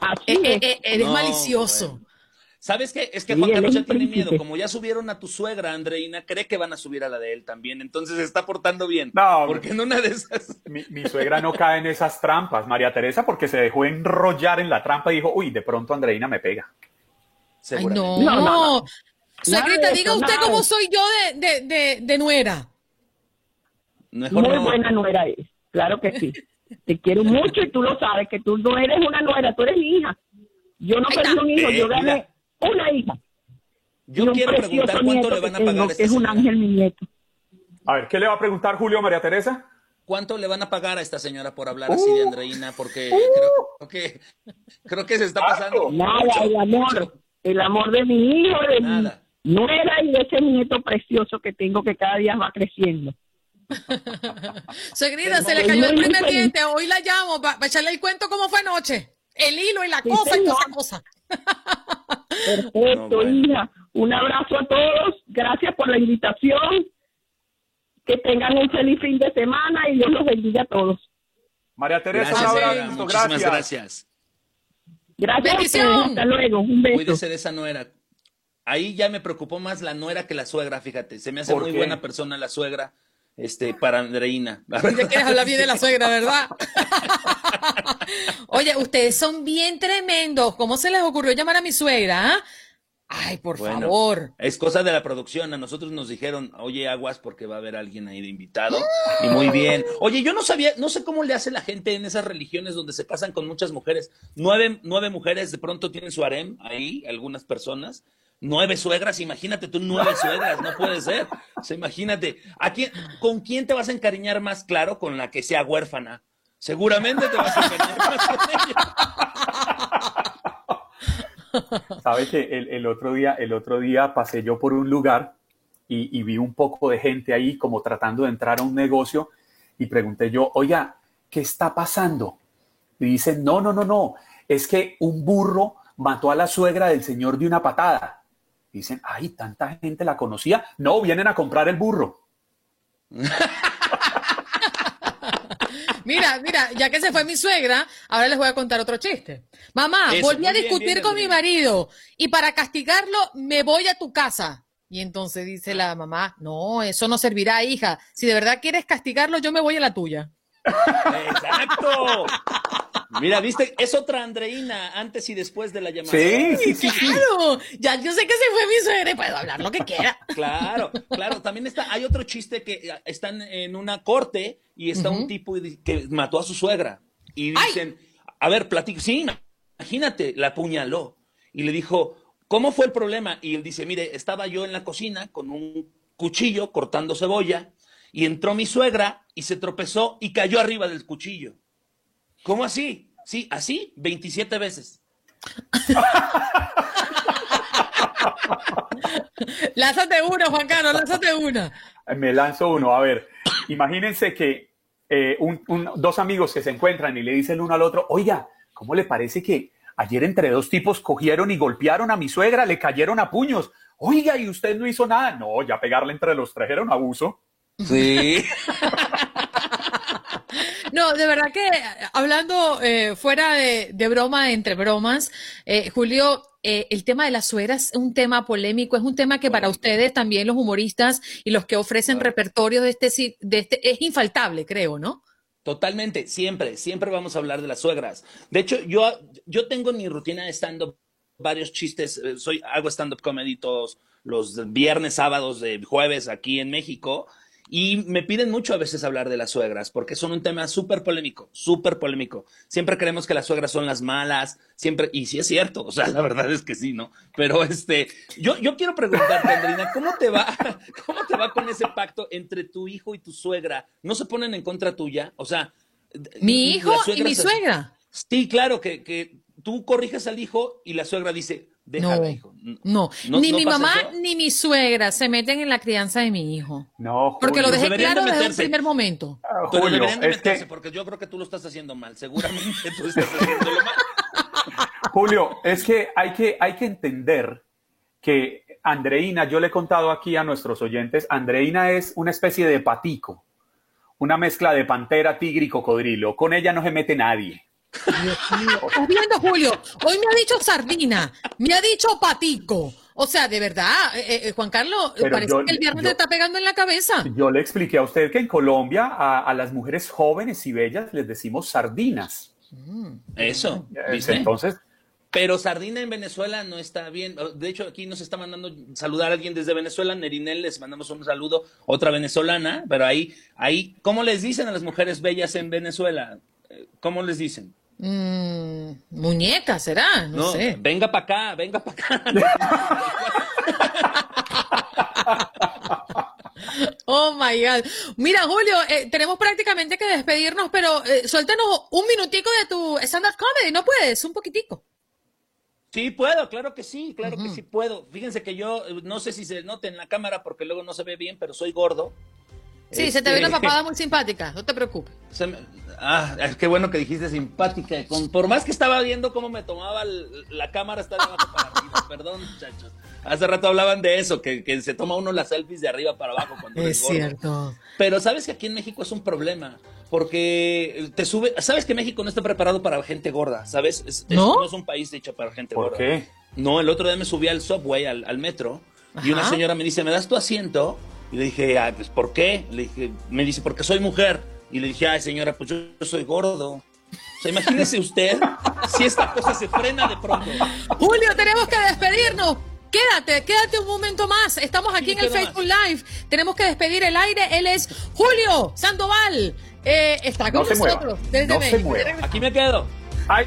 Así Eh, eh, es. eres No, malicioso. ¿Sabes qué? Es que Juan Carlos es ya tiene miedo. Como ya subieron a tu suegra, Andreina, cree que van a subir a la de él también. Entonces se está portando bien. No, Porque en una de esas. [laughs] Mi, mi suegra no cae en esas trampas, María Teresa, porque se dejó enrollar en la trampa y dijo, uy, de pronto Andreina me pega. Ay, seguramente. no. No, no, no. Suegrita, diga eso, usted nada cómo soy yo de, de, de, de nuera. Mejor Muy no. buena nuera eres. Claro que sí. Te quiero mucho y tú lo sabes, que tú no eres una nuera, tú eres mi hija. Yo no perdí un hijo, Eh, yo gané mira. Una hija. Yo un quiero preguntar cuánto le van a pagar tengo, a esta es un señora. ángel mi nieto. A ver, ¿qué le va a preguntar Julio María Teresa? ¿Cuánto le van a pagar a esta señora por hablar así de Andreina? Porque creo, creo que creo que se está pasando. Nada, mucho, el amor, mucho. el amor de mi hijo, de Nada. mi nuera y de ese nieto precioso que tengo que cada día va creciendo. [laughs] Suegrita, se le cayó el primer diente. Hoy la llamo para echarle el cuento cómo fue anoche. El hilo y la Sí, cosa y toda esa cosa. [laughs] Perfecto, No, bueno. hija. Un abrazo a todos. Gracias por la invitación. Que tengan un feliz fin de semana y Dios los bendiga a todos. María Teresa, Gracias, un abrazo, Muchísimas gracias. gracias. Gracias Bendición. Hasta luego. Un beso. Cuídese de esa nuera. Ahí ya me preocupó más la nuera que la suegra, fíjate. Se me hace ¿Por muy qué? buena persona la suegra este, para Andreina. [laughs] Ya quieres hablar bien de la suegra, ¿verdad? [laughs] Oye, ustedes son bien tremendos. ¿Cómo se les ocurrió llamar a mi suegra? ah? Ay, por Bueno, favor. Es cosa de la producción. A nosotros nos dijeron, oye, aguas porque va a haber alguien ahí de invitado. Y muy bien. Oye, yo no sabía, no sé cómo le hace la gente en esas religiones donde se casan con muchas mujeres. Nueve, nueve mujeres de pronto tienen su harem ahí, algunas personas. Nueve suegras, imagínate tú, nueve suegras, no puede ser. O imagínate. ¿A quién, ¿Con quién te vas a encariñar más claro? Con la que sea huérfana. Seguramente te vas a encariñar más con ella. Sabe que el, el otro día, el otro día pasé yo por un lugar y, y vi un poco de gente ahí como tratando de entrar a un negocio y pregunté yo, oiga, ¿qué está pasando? Y dicen, no, no, no, no, es que un burro mató a la suegra del señor de una patada. Dicen, ay, tanta gente la conocía. No, vienen a comprar el burro. [laughs] Mira, mira, ya que se fue mi suegra, ahora les voy a contar otro chiste. Mamá, Eso, volví a bien, discutir bien, con mi marido y para castigarlo me voy a tu casa. Y entonces dice la mamá, no, eso no servirá, hija. Si de verdad quieres castigarlo, yo me voy a la tuya. [laughs] Exacto. Mira, viste, es otra Andreina antes y después de la llamada. Sí, sí, sí, sí. Claro, ya yo sé que se fue mi suegra y puedo hablar lo que quiera. Claro, claro. También está, hay otro chiste que eh, están en una corte y está un tipo que mató a su suegra. Y dicen, a ver, platico, sí, imagínate, la apuñaló y le dijo, ¿cómo fue el problema? Y él dice, mire, estaba yo en la cocina con un cuchillo cortando cebolla y entró mi suegra y se tropezó y cayó arriba del cuchillo. ¿Cómo así? Sí, así, 27 veces. lánzate una, Juan Carlos, lánzate una. Me lanzo uno. A ver, imagínense que eh, un- un- dos amigos que se encuentran y le dicen uno al otro, oiga, ¿cómo le parece que ayer entre dos tipos cogieron y golpearon a mi suegra, le cayeron a puños? Oiga, ¿y usted no hizo nada? No, ya pegarle entre los tres era un abuso. Sí. [laughs] No, de verdad que eh, hablando eh, fuera de, de broma, entre bromas, eh, Julio, eh, el tema de las suegras es un tema polémico, es un tema que para ustedes también los humoristas y los que ofrecen repertorio de este, de este es infaltable, creo, ¿no? Totalmente, siempre, siempre vamos a hablar de las suegras. De hecho, yo, yo tengo en mi rutina de stand-up varios chistes, eh, soy, hago stand-up comedy todos los viernes, sábados, de jueves aquí en México, y me piden mucho a veces hablar de las suegras, porque son un tema súper polémico, súper polémico. Siempre creemos que las suegras son las malas, siempre, y sí es cierto, o sea, la verdad es que sí, ¿no? Pero este, yo, yo quiero preguntarte, Andrina, ¿cómo te va, [laughs] cómo te va con ese pacto entre tu hijo y tu suegra? ¿No se ponen en contra tuya? O sea, Mi hijo las y mi suegra. Sí, claro, que, que tú corriges al hijo y la suegra dice, déjala, No. hijo. No, ¿No- ni no mi mamá eso? ni mi suegra se meten en la crianza de mi hijo. No, Porque lo Julio. dejé Deberían de claro desde un meterse. primer momento. Pero Julio, deberían de es meterse, que- porque yo creo que tú lo estás haciendo mal. Seguramente tú estás haciéndolo mal. [laughs] Julio, es que hay que, hay que entender que Andreina, yo le he contado aquí a nuestros oyentes, Andreina es una especie de patico, una mezcla de pantera, tigre y cocodrilo. Con ella no se mete nadie. ¿Estás viendo, [laughs] Julio? Hoy me ha dicho sardina, me ha dicho patico. O sea, de verdad, eh, eh, Juan Carlos, Pero parece yo- que el viernes yo- te está pegando en la cabeza. Yo le expliqué a usted que en Colombia a, a las mujeres jóvenes y bellas les decimos sardinas. Eso, Eh, ¿viste? Entonces, Pero sardina en Venezuela no está bien. De hecho, aquí nos está mandando saludar a alguien desde Venezuela. Nerinel, les mandamos un saludo. Otra venezolana. Pero ahí, ahí, ¿cómo les dicen a las mujeres bellas en Venezuela? Eh, ¿Cómo les dicen? Mm, muñeca, será, no, sé. venga para acá, venga para acá. [laughs] Oh my God. Mira, Julio, eh, tenemos prácticamente que despedirnos, pero eh, suéltanos un minutico de tu stand-up comedy, ¿no puedes? Un poquitico. Sí, puedo, claro que sí, claro que sí puedo. Fíjense que yo eh, no sé si se note en la cámara porque luego no se ve bien, pero soy gordo. Sí, se te ve Este, una papada muy simpática, no te preocupes. se me- ah, es que bueno que dijiste simpática. Con- por más que estaba viendo cómo me tomaba el- la cámara, está de abajo para arriba. [laughs] Perdón, muchachos. Hace rato hablaban de eso, que, que se toma uno las selfies de arriba para abajo cuando Es cierto. Pero sabes que aquí en México es un problema, porque te sube, sabes que México no está preparado para gente gorda, ¿sabes? Es, es- ¿No? es un país hecho para gente ¿por gorda. qué? No, el otro día me subí al subway, al, al metro, y una señora me dice, ¿me das tu asiento? Y le dije, ah, pues, ¿por qué? Le dije, me dice, porque soy mujer. Y le dije, ay, señora, pues yo, yo soy gordo. O sea, imagínese usted [laughs] si esta cosa se frena de pronto. Julio, tenemos que despedirnos. Quédate, quédate un momento más. Estamos aquí Sí, en el Facebook Live. Tenemos que despedir el aire. Él es Julio Sandoval. Eh, está con No se mueva, nosotros desde no se México. mueva. Aquí me quedo. ay,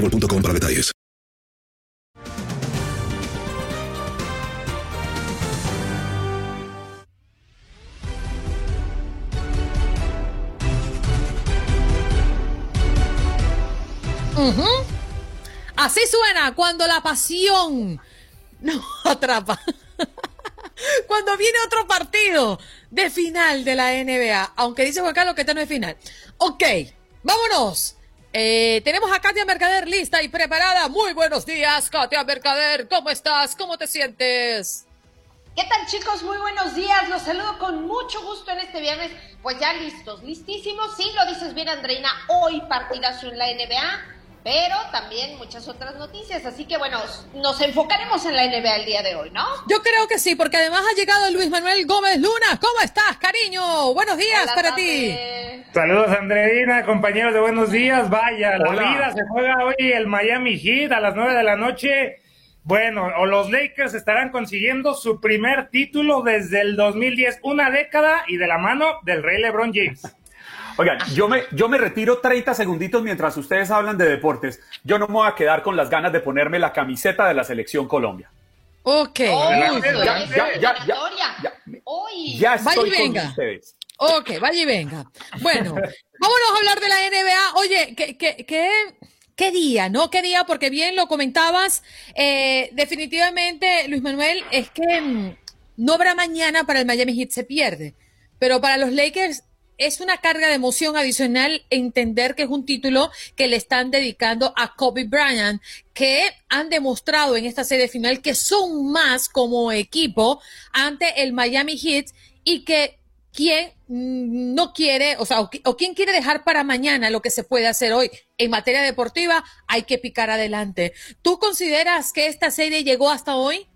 boostmobile.com para detalles. Ujú. Así suena cuando la pasión nos [laughs] atrapa. Cuando viene otro partido de final de la NBA, aunque dice Juan Carlos que este no es final. Ok, vámonos. Eh, tenemos a Katia Mercader lista y preparada. Muy buenos días, Katia Mercader. ¿Cómo estás? ¿Cómo te sientes? ¿Qué tal chicos? Muy buenos días. Los saludo con mucho gusto en este viernes. Pues ya listos, listísimos. Sí, lo dices bien Andreina. Hoy partidazo en la NBA pero también muchas otras noticias. Así que bueno, nos enfocaremos en la NBA el día de hoy, ¿no? Yo creo que sí, porque además ha llegado Luis Manuel Gómez Luna. ¿Cómo estás, cariño? Buenos días para ti. Saludos, Andreina, compañeros de Buenos Días. Vaya, la vida se juega hoy el Miami Heat a las 9 de la noche. Bueno, o los Lakers estarán consiguiendo su primer título desde el 2010, una década y de la mano del rey LeBron James. Oigan, yo me, yo me retiro 30 segunditos mientras ustedes hablan de deportes. Yo no me voy a quedar con las ganas de ponerme la camiseta de la selección Colombia. Ok. ya, ya, ya, ya, ya estoy con ustedes. Ok, vaya y venga. Bueno, vámonos a hablar de la NBA. Oye, ¿qué, qué, qué, qué día, no? ¿Qué día? Porque bien lo comentabas. Eh, definitivamente, Luis Manuel, es que mm, no habrá mañana para el Miami Heat, se pierde. Pero para los Lakers es una carga de emoción adicional entender que es un título que le están dedicando a Kobe Bryant, que han demostrado en esta serie final que son más como equipo ante el Miami Heat y que quien no quiere, o sea, o, quien quiere dejar para mañana lo que se puede hacer hoy en materia deportiva, hay que picar adelante. ¿Tú consideras que esta serie llegó hasta hoy?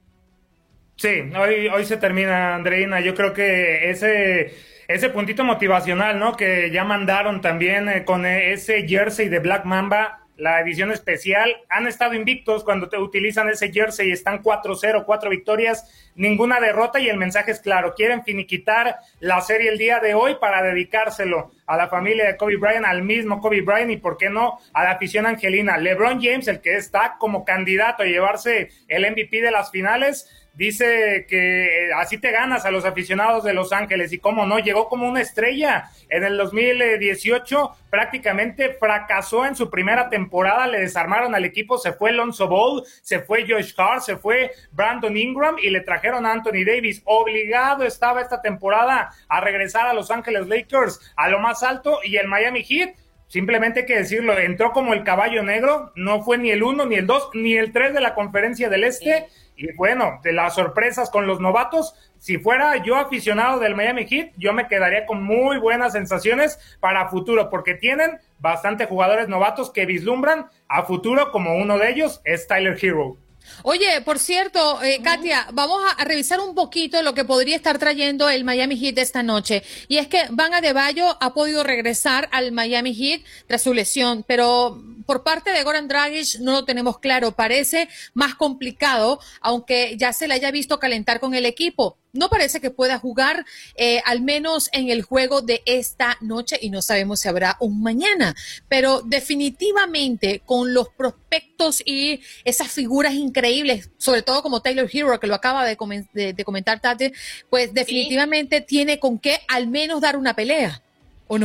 Sí, hoy, hoy se termina, Andreina. Yo creo que ese ese puntito motivacional, ¿no? Que ya mandaron también eh, con ese jersey de Black Mamba, la edición especial. Han estado invictos cuando te utilizan ese jersey, están 4-0, cuatro victorias, ninguna derrota y el mensaje es claro. Quieren finiquitar la serie el día de hoy para dedicárselo a la familia de Kobe Bryant, al mismo Kobe Bryant y, ¿por qué no?, a la afición angelina. LeBron James, el que está como candidato a llevarse el MVP de las finales dice que eh, así te ganas a los aficionados de Los Ángeles y cómo no, llegó como una estrella. En el 2018 prácticamente fracasó en su primera temporada, le desarmaron al equipo, se fue Lonzo Ball, se fue Josh Hart, se fue Brandon Ingram y le trajeron a Anthony Davis. Obligado estaba esta temporada a regresar a Los Ángeles Lakers a lo más alto y el Miami Heat Simplemente hay que decirlo, entró como el caballo negro, no fue ni el uno, ni el dos, ni el tres de la conferencia del Este. Y bueno, de las sorpresas con los novatos, si fuera yo aficionado del Miami Heat, yo me quedaría con muy buenas sensaciones para futuro, porque tienen bastante jugadores novatos que vislumbran a futuro, como uno de ellos es Tyler Hero. Oye, por cierto, eh, Katia, vamos a, revisar un poquito lo que podría estar trayendo el Miami Heat esta noche. Y es que Van Adebayo ha podido regresar al Miami Heat tras su lesión, pero por parte de Goran Dragic no lo tenemos claro. Parece más complicado, aunque ya se le haya visto calentar con el equipo no parece que pueda jugar eh, al menos en el juego de esta noche y no sabemos si habrá un mañana, pero definitivamente con los prospectos y esas figuras increíbles, sobre todo como Taylor Hero que lo acaba de, comentar Tate, pues definitivamente tiene con qué al menos dar una pelea.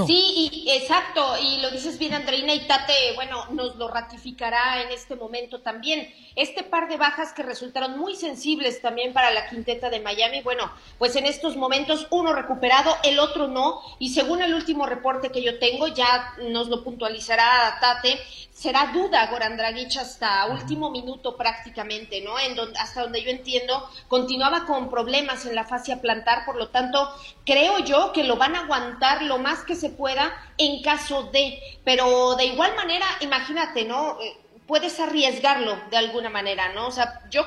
Sí, y, exacto, y lo dices bien, Andreina y Tate, bueno, nos lo ratificará en este momento también. Este par de bajas que resultaron muy sensibles también para la quinteta de Miami, bueno, pues en estos momentos uno recuperado, el otro no, y según el último reporte que yo tengo, ya nos lo puntualizará Tate, será duda Goran Dragic hasta último minuto prácticamente, ¿no? En donde, hasta donde yo entiendo, continuaba con problemas en la fascia plantar, por lo tanto, creo yo que lo van a aguantar lo más que se pueda en caso de, pero de igual manera, imagínate, ¿no? Puedes arriesgarlo de alguna manera, ¿no? O sea, yo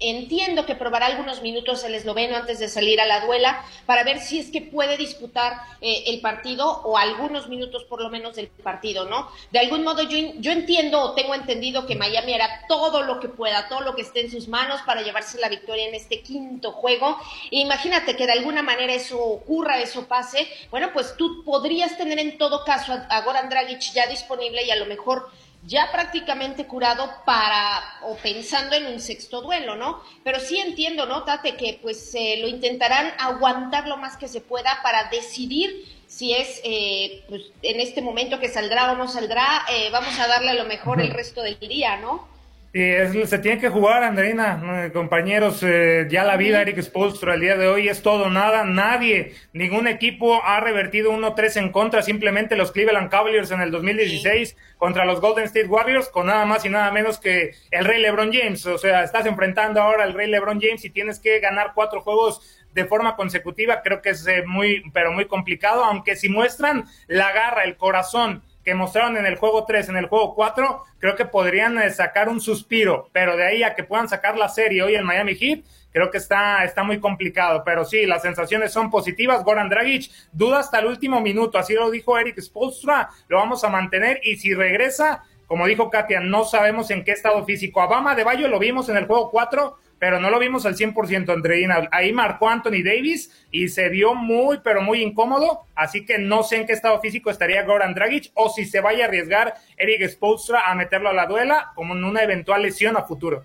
entiendo que probará algunos minutos el esloveno antes de salir a la duela para ver si es que puede disputar eh, el partido o algunos minutos por lo menos del partido, ¿no? De algún modo yo, yo entiendo o tengo entendido que Miami hará todo lo que pueda, todo lo que esté en sus manos para llevarse la victoria en este quinto juego. Imagínate que de alguna manera eso ocurra, eso pase, bueno, pues tú podrías tener en todo caso a, a Goran Dragic ya disponible y a lo mejor ya prácticamente curado para o pensando en un sexto duelo, ¿no? Pero sí entiendo, ¿no, Tate? Que pues eh, lo intentarán aguantar lo más que se pueda para decidir si es eh, pues, en este momento que saldrá o no saldrá, eh, vamos a darle a lo mejor el resto del día, ¿no? Y es- se tiene que jugar, Andreina, eh, compañeros. eh, ya la vida, Eric Spolstra, el día de hoy es todo, nada, nadie, ningún equipo ha revertido 1-3 en contra. Simplemente los Cleveland Cavaliers en el 2016 contra los Golden State Warriors, con nada más y nada menos que el Rey LeBron James. O sea, estás enfrentando ahora al Rey LeBron James y tienes que ganar cuatro juegos de forma consecutiva. Creo que es eh, muy, pero muy complicado. Aunque si muestran la garra, el corazón que mostraron en el juego 3, en el juego 4, creo que podrían eh, sacar un suspiro, pero de ahí a que puedan sacar la serie hoy en Miami Heat, creo que está, está muy complicado, pero sí, las sensaciones son positivas. Goran Dragic duda hasta el último minuto, así lo dijo Eric Spolstra, lo vamos a mantener y si regresa, como dijo Katia, no sabemos en qué estado físico. A Bama de Bayo lo vimos en el juego 4, pero no lo vimos al 100%, Andreina. Ahí marcó Anthony Davis y se vio muy, pero muy incómodo. Así que no sé en qué estado físico estaría Goran Dragic o si se vaya a arriesgar Eric Spoelstra a meterlo a la duela como en una eventual lesión a futuro.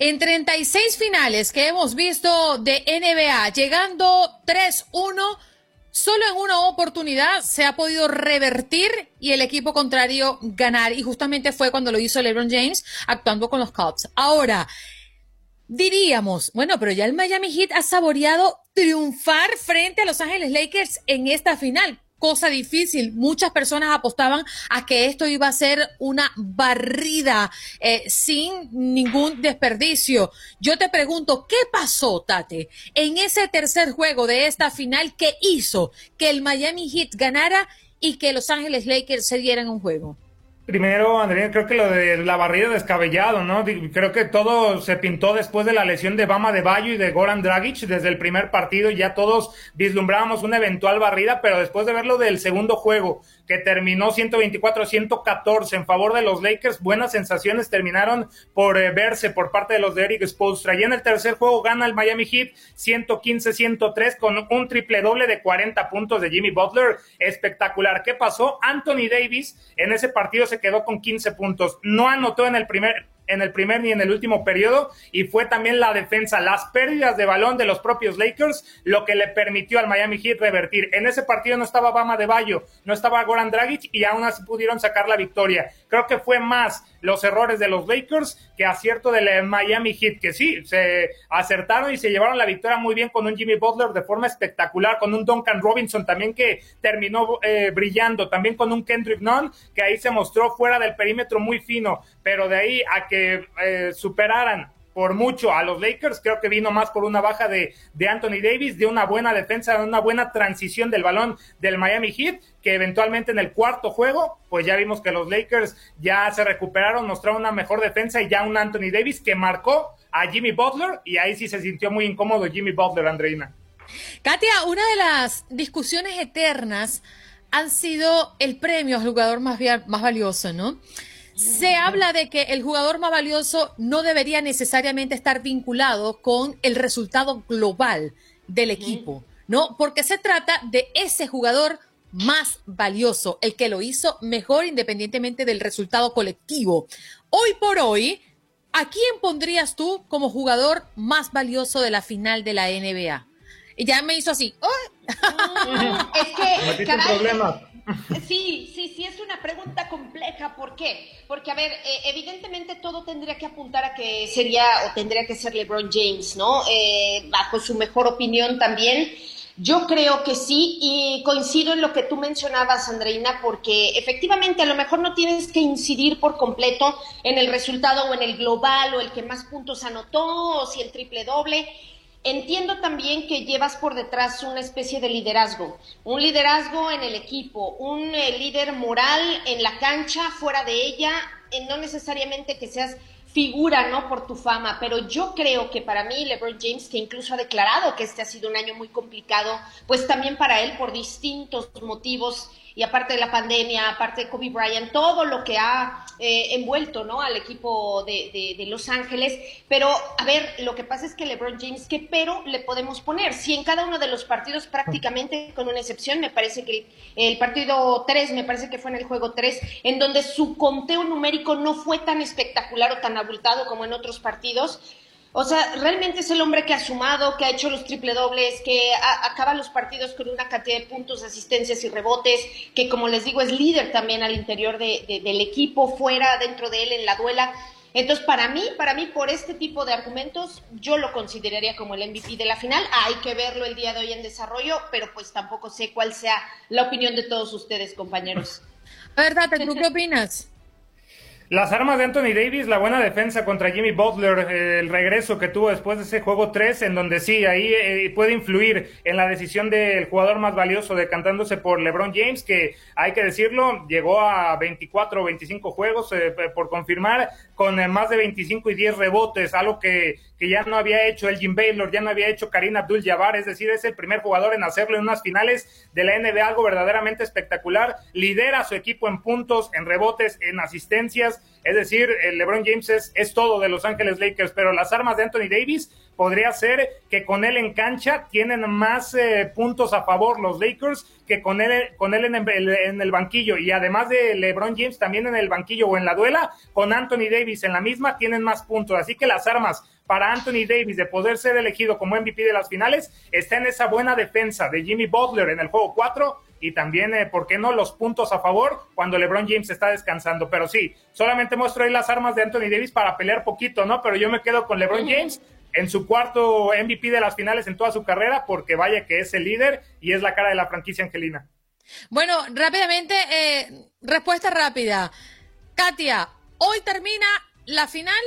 En 36 finales que hemos visto de NBA, llegando 3-1, solo en una oportunidad se ha podido revertir y el equipo contrario ganar. Y justamente fue cuando lo hizo LeBron James actuando con los Cubs. Ahora, diríamos, bueno, pero ya el Miami Heat ha saboreado triunfar frente a Los Ángeles Lakers en esta final. Cosa difícil. Muchas personas apostaban a que esto iba a ser una barrida eh, sin ningún desperdicio. Yo te pregunto, ¿qué pasó, Tate, en ese tercer juego de esta final que hizo que el Miami Heat ganara y que Los Ángeles Lakers se dieran un juego? Primero, Andrea, creo que lo de la barrida descabellado, ¿no? Creo que todo se pintó después de la lesión de Bama de Bayo y de Goran Dragic desde el primer partido. Ya todos vislumbrábamos una eventual barrida, pero después de verlo del segundo juego, que terminó 124-114 en favor de los Lakers, buenas sensaciones terminaron por eh, verse por parte de los de Eric. Y en el tercer juego gana el Miami Heat 115-103 con un triple doble de 40 puntos de Jimmy Butler. Espectacular. ¿Qué pasó? Anthony Davis en ese partido se quedó con 15 puntos. No anotó en el primer en el primer ni en el último periodo y fue también la defensa, las pérdidas de balón de los propios Lakers, lo que le permitió al Miami Heat revertir. En ese partido no estaba Bama de Bayo, no estaba Goran Dragic y aún así pudieron sacar la victoria. Creo que fue más los errores de los Lakers que acierto del eh, Miami Heat, que sí, se acertaron y se llevaron la victoria muy bien con un Jimmy Butler de forma espectacular, con un Duncan Robinson también que terminó eh, brillando, también con un Kendrick Nunn que ahí se mostró fuera del perímetro muy fino, pero de ahí a que eh, superaran por mucho a los Lakers, creo que vino más por una baja de, de Anthony Davis, de una buena defensa, de una buena transición del balón del Miami Heat, que eventualmente en el cuarto juego, pues ya vimos que los Lakers ya se recuperaron, mostraron una mejor defensa y ya un Anthony Davis que marcó a Jimmy Butler y ahí sí se sintió muy incómodo Jimmy Butler, Andreina. Katia, una de las discusiones eternas han sido el premio al jugador más, más valioso, ¿no? Se habla de que el jugador más valioso no debería necesariamente estar vinculado con el resultado global del equipo, ¿no? Porque se trata de ese jugador más valioso, el que lo hizo mejor independientemente del resultado colectivo. Hoy por hoy, ¿a quién pondrías tú como jugador más valioso de la final de la NBA? Y ya me hizo así. ¡ay! [laughs] Es que, caray, problemas. Sí, sí, sí, es una pregunta compleja. ¿Por qué? Porque, a ver, eh, evidentemente todo tendría que apuntar a que sería o tendría que ser LeBron James, ¿no? Eh, bajo su mejor opinión también. Yo creo que sí y coincido en lo que tú mencionabas, Andreina, porque efectivamente a lo mejor no tienes que incidir por completo en el resultado o en el global o el que más puntos anotó o si el triple doble. Entiendo también que llevas por detrás una especie de liderazgo, un liderazgo en el equipo, un eh, líder moral en la cancha, fuera de ella, eh, no necesariamente que seas figura, ¿no? Por tu fama, pero yo creo que para mí LeBron James, que incluso ha declarado que este ha sido un año muy complicado, pues también para él por distintos motivos y aparte de la pandemia, aparte de Kobe Bryant, todo lo que ha eh, envuelto, ¿no? Al equipo de, de- de Los Ángeles. Pero, a ver, lo que pasa es que LeBron James, ¿qué pero le podemos poner? Si en cada uno de los partidos, prácticamente, con una excepción, me parece que el, el partido 3, me parece que fue en el juego 3, en donde su conteo numérico no fue tan espectacular o tan abultado como en otros partidos. O sea, realmente es el hombre que ha sumado, que ha hecho los triple dobles, que a- acaba los partidos con una cantidad de puntos, asistencias y rebotes, que como les digo es líder también al interior de- de- del equipo, fuera, dentro de él, en la duela. Entonces, para mí, para mí, por este tipo de argumentos, yo lo consideraría como el MVP de la final. Hay que verlo el día de hoy en desarrollo, pero pues tampoco sé cuál sea la opinión de todos ustedes, compañeros. A ver, Date, ¿tú qué opinas? Las armas de Anthony Davis, la buena defensa contra Jimmy Butler, eh, el regreso que tuvo después de ese juego 3, en donde sí, ahí eh, puede influir en la decisión del jugador más valioso decantándose por LeBron James, que hay que decirlo, llegó a 24 o 25 juegos eh, por confirmar, con más de 25 y 10 rebotes, algo que, que ya no había hecho el Jim Baylor, ya no había hecho Karim Abdul-Jabbar, es decir, es el primer jugador en hacerlo en unas finales de la NBA, algo verdaderamente espectacular. Lidera a su equipo en puntos, en rebotes, en asistencias es decir, el LeBron James es, todo de Los Ángeles Lakers, pero las armas de Anthony Davis podría ser que con él en cancha tienen más eh, puntos a favor los Lakers que con él, con él en, el, en el banquillo. Y además de LeBron James también en el banquillo o en la duela, con Anthony Davis en la misma tienen más puntos. Así que las armas para Anthony Davis de poder ser elegido como MVP de las finales está en esa buena defensa de Jimmy Butler en el juego 4 y también, eh, ¿por qué no?, los puntos a favor cuando LeBron James está descansando. Pero sí, solamente muestro ahí las armas de Anthony Davis para pelear poquito, ¿no? Pero yo me quedo con LeBron James en su cuarto MVP de las finales en toda su carrera, porque vaya que es el líder y es la cara de la franquicia Angelina. Bueno, rápidamente, eh, respuesta rápida. Katia, ¿hoy termina la final?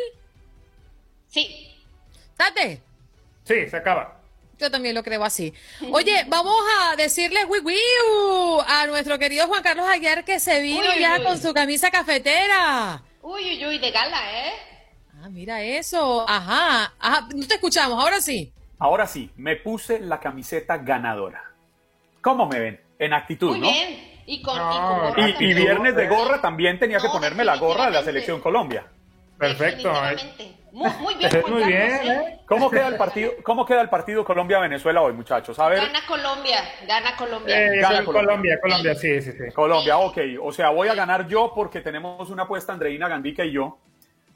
Sí. ¿Tate? Sí, se acaba. Yo también lo creo así. Oye, vamos a decirle a nuestro querido Juan Carlos Aguiar que se vino ya con su camisa cafetera. Uy, uy, uy, de gala, ¿eh? Ah, mira eso. Ajá, ajá. No te escuchamos, ahora sí. Ahora sí, me puse la camiseta ganadora. ¿Cómo me ven? En actitud, Muy ¿no? bien. Y con, y, y, viernes de gorra también tenía que ponerme la gorra de la selección Colombia. Perfecto. Muy, muy bien, [laughs] Juan Muy bien, Carlos, ¿eh? ¿Cómo queda el partido, cómo queda el partido Colombia-Venezuela hoy, muchachos? A ver. Gana Colombia, gana Colombia. Eh, Gana Colombia, Colombia, sí, sí, sí. Colombia, ok. O sea, voy a ganar yo porque tenemos una apuesta Andreina Gandica y yo.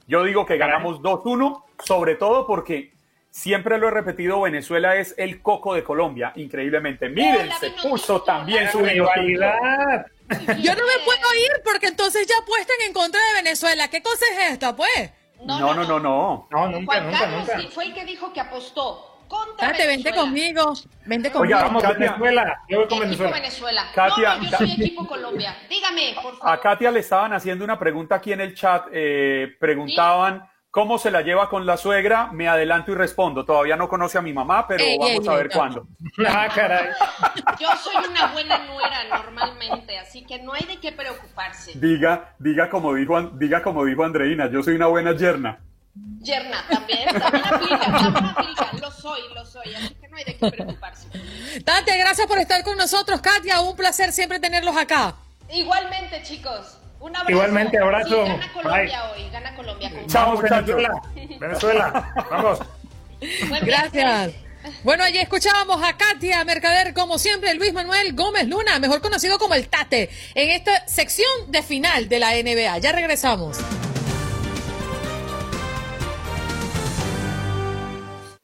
Yo digo que ganamos 2-1, sobre todo porque siempre lo he repetido, Venezuela es el coco de Colombia, increíblemente. Miren, se puso también su rivalidad. Yo no me puedo ir porque entonces ya apuestan en contra de Venezuela. ¿Qué cosa es esta, pues? No, no, no, no. No, nunca, Juan nunca, Carlos nunca. sí, fue el que dijo que apostó contra Date, vente conmigo. Vente conmigo. Oiga, Vamos, Katia. Venezuela. Yo voy con Venezuela. Venezuela. Katia, no, no, yo soy equipo Colombia. Dígame, por favor. A Katia le estaban haciendo una pregunta aquí en el chat. eh, preguntaban cómo se la lleva con la suegra. Me adelanto y respondo. Todavía no conoce a mi mamá, pero Ey, vamos ey, a ver no. cuándo. [laughs] Ah, caray. [laughs] Yo soy una buena nuera normalmente, así que no hay de qué preocuparse. Diga, diga como dijo, diga como dijo Andreina. Yo soy una buena yerna. Yerna también, también aplica, también aplica. Lo soy, lo soy, así que no hay de qué preocuparse. Tate, gracias por estar con nosotros, Katia. Un placer siempre tenerlos acá. Igualmente, chicos. Un abrazo. Igualmente, abrazo. Sí, gana Colombia Bye. hoy, gana Colombia. con Chao, Vamos, muchachos. Venezuela. Venezuela. Vamos. Gracias. Bueno, allí escuchábamos a Katia Mercader, como siempre, Luis Manuel Gómez Luna, mejor conocido como el Tate, en esta sección de final de la NBA. Ya regresamos.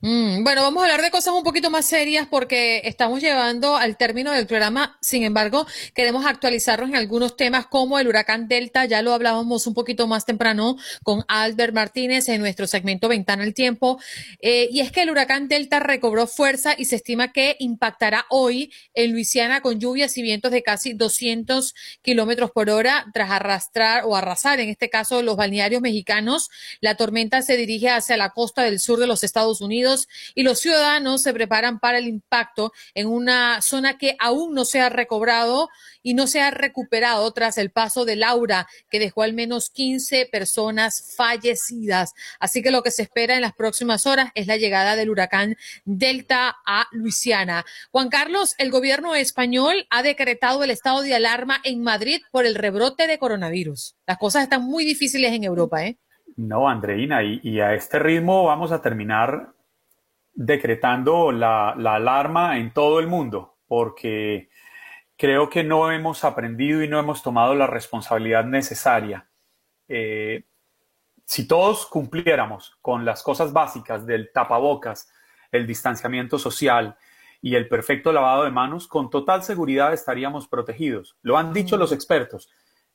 Mm, bueno, vamos a hablar de cosas un poquito más serias porque estamos llevando al término del programa. Sin embargo, queremos actualizarnos en algunos temas como el huracán Delta. Ya lo hablábamos un poquito más temprano con Albert Martínez en nuestro segmento Ventana al Tiempo. Eh, y es que el huracán Delta recobró fuerza y se estima que impactará hoy en Luisiana con lluvias y vientos de casi 200 kilómetros por hora tras arrastrar o arrasar, en este caso, los balnearios mexicanos. La tormenta se dirige hacia la costa del sur de los Estados Unidos y los ciudadanos se preparan para el impacto en una zona que aún no se ha recobrado y no se ha recuperado tras el paso de Laura, que dejó al menos 15 personas fallecidas. Así que lo que se espera en las próximas horas es la llegada del huracán Delta a Luisiana. Juan Carlos, el gobierno español ha decretado el estado de alarma en Madrid por el rebrote de coronavirus. Las cosas están muy difíciles en Europa, ¿eh? No, Andreina, y, y a este ritmo vamos a terminar decretando la, la alarma en todo el mundo, porque creo que no hemos aprendido y no hemos tomado la responsabilidad necesaria. Eh, si todos cumpliéramos con las cosas básicas del tapabocas, el distanciamiento social y el perfecto lavado de manos, con total seguridad estaríamos protegidos. Lo han dicho los expertos.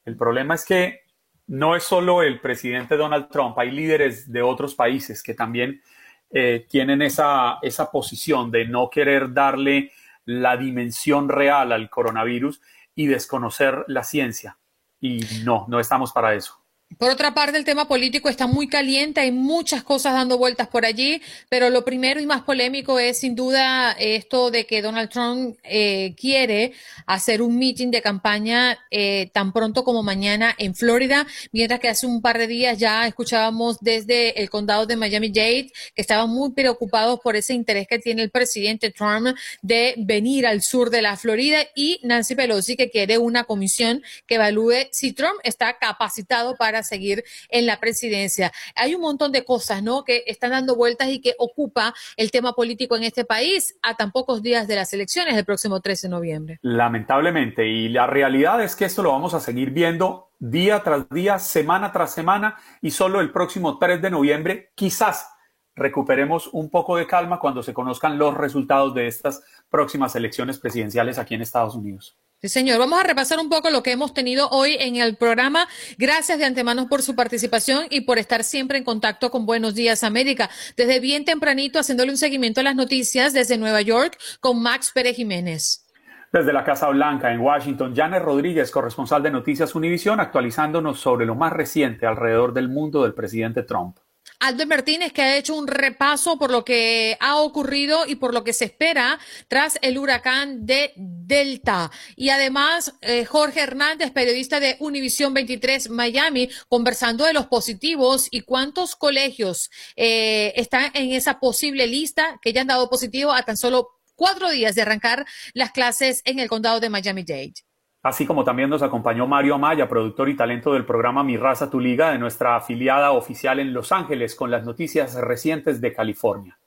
El problema es que no es solo el presidente Donald Trump, hay líderes de otros países que también eh, tienen esa, esa posición de no querer darle la dimensión real al coronavirus y desconocer la ciencia. Y no, no estamos para eso. Por otra parte, el tema político está muy caliente, hay muchas cosas dando vueltas por allí, pero lo primero y más polémico es sin duda esto de que Donald Trump eh, quiere hacer un meeting de campaña eh, tan pronto como mañana en Florida, mientras que hace un par de días ya escuchábamos desde el condado de Miami-Dade que estaban muy preocupados por ese interés que tiene el presidente Trump de venir al sur de la Florida y Nancy Pelosi que quiere una comisión que evalúe si Trump está capacitado para seguir en la presidencia. Hay un montón de cosas, ¿no? Que están dando vueltas y que ocupa el tema político en este país a tan pocos días de las elecciones del próximo 13 de noviembre. Lamentablemente, y la realidad es que esto lo vamos a seguir viendo día tras día, semana tras semana, y solo el próximo 3 de noviembre quizás recuperemos un poco de calma cuando se conozcan los resultados de estas próximas elecciones presidenciales aquí en Estados Unidos. Sí, señor. Vamos a repasar un poco lo que hemos tenido hoy en el programa. Gracias de antemano por su participación y por estar siempre en contacto con Buenos Días América. Desde bien tempranito haciéndole un seguimiento a las noticias desde Nueva York con Max Pérez Jiménez. Desde la Casa Blanca en Washington, Janet Rodríguez, corresponsal de Noticias Univisión, actualizándonos sobre lo más reciente alrededor del mundo del presidente Trump. Albert Martínez, que ha hecho un repaso por lo que ha ocurrido y por lo que se espera tras el huracán de Delta. Y además, eh, Jorge Hernández, periodista de Univisión 23 Miami, conversando de los positivos y cuántos colegios eh, están en esa posible lista que ya han dado positivo a tan solo cuatro días de arrancar las clases en el condado de Miami-Dade. Así como también nos acompañó Mario Amaya, productor y talento del programa Mi Raza Tu Liga de nuestra afiliada oficial en Los Ángeles con las noticias recientes de California.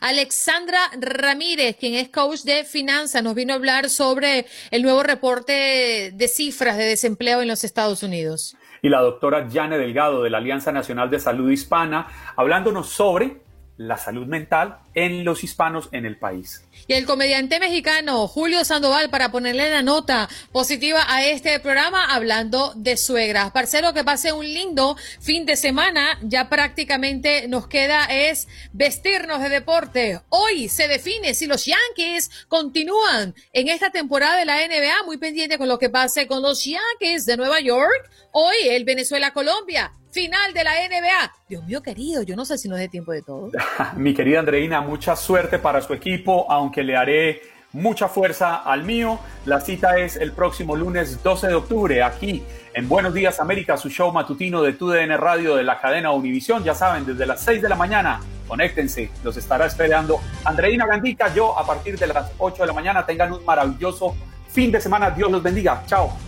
Alexandra Ramírez, quien es coach de finanzas, nos vino a hablar sobre el nuevo reporte de cifras de desempleo en los Estados Unidos. Y la doctora Jane Delgado de la Alianza Nacional de Salud Hispana, hablándonos sobre la salud mental en los hispanos en el país. Y el comediante mexicano Julio Sandoval para ponerle la nota positiva a este programa hablando de suegras. Parcero, que pase un lindo fin de semana. Ya prácticamente nos queda es vestirnos de deporte. Hoy se define si los Yankees continúan en esta temporada de la NBA. Muy pendiente con lo que pase con los Yankees de Nueva York. Hoy el Venezuela-Colombia final de la NBA. Dios mío querido, yo no sé si nos dé tiempo de todo. [laughs] Mi querida Andreina, mucha suerte para su equipo, aunque le haré mucha fuerza al mío. La cita es el próximo lunes 12 de octubre aquí en Buenos Días América, su show matutino de TUDN Radio de la cadena Univisión. Ya saben, desde las 6 de la mañana, conéctense, los estará esperando Andreina Gandica. Yo a partir de las 8 de la mañana tengan un maravilloso fin de semana. Dios los bendiga. Chao.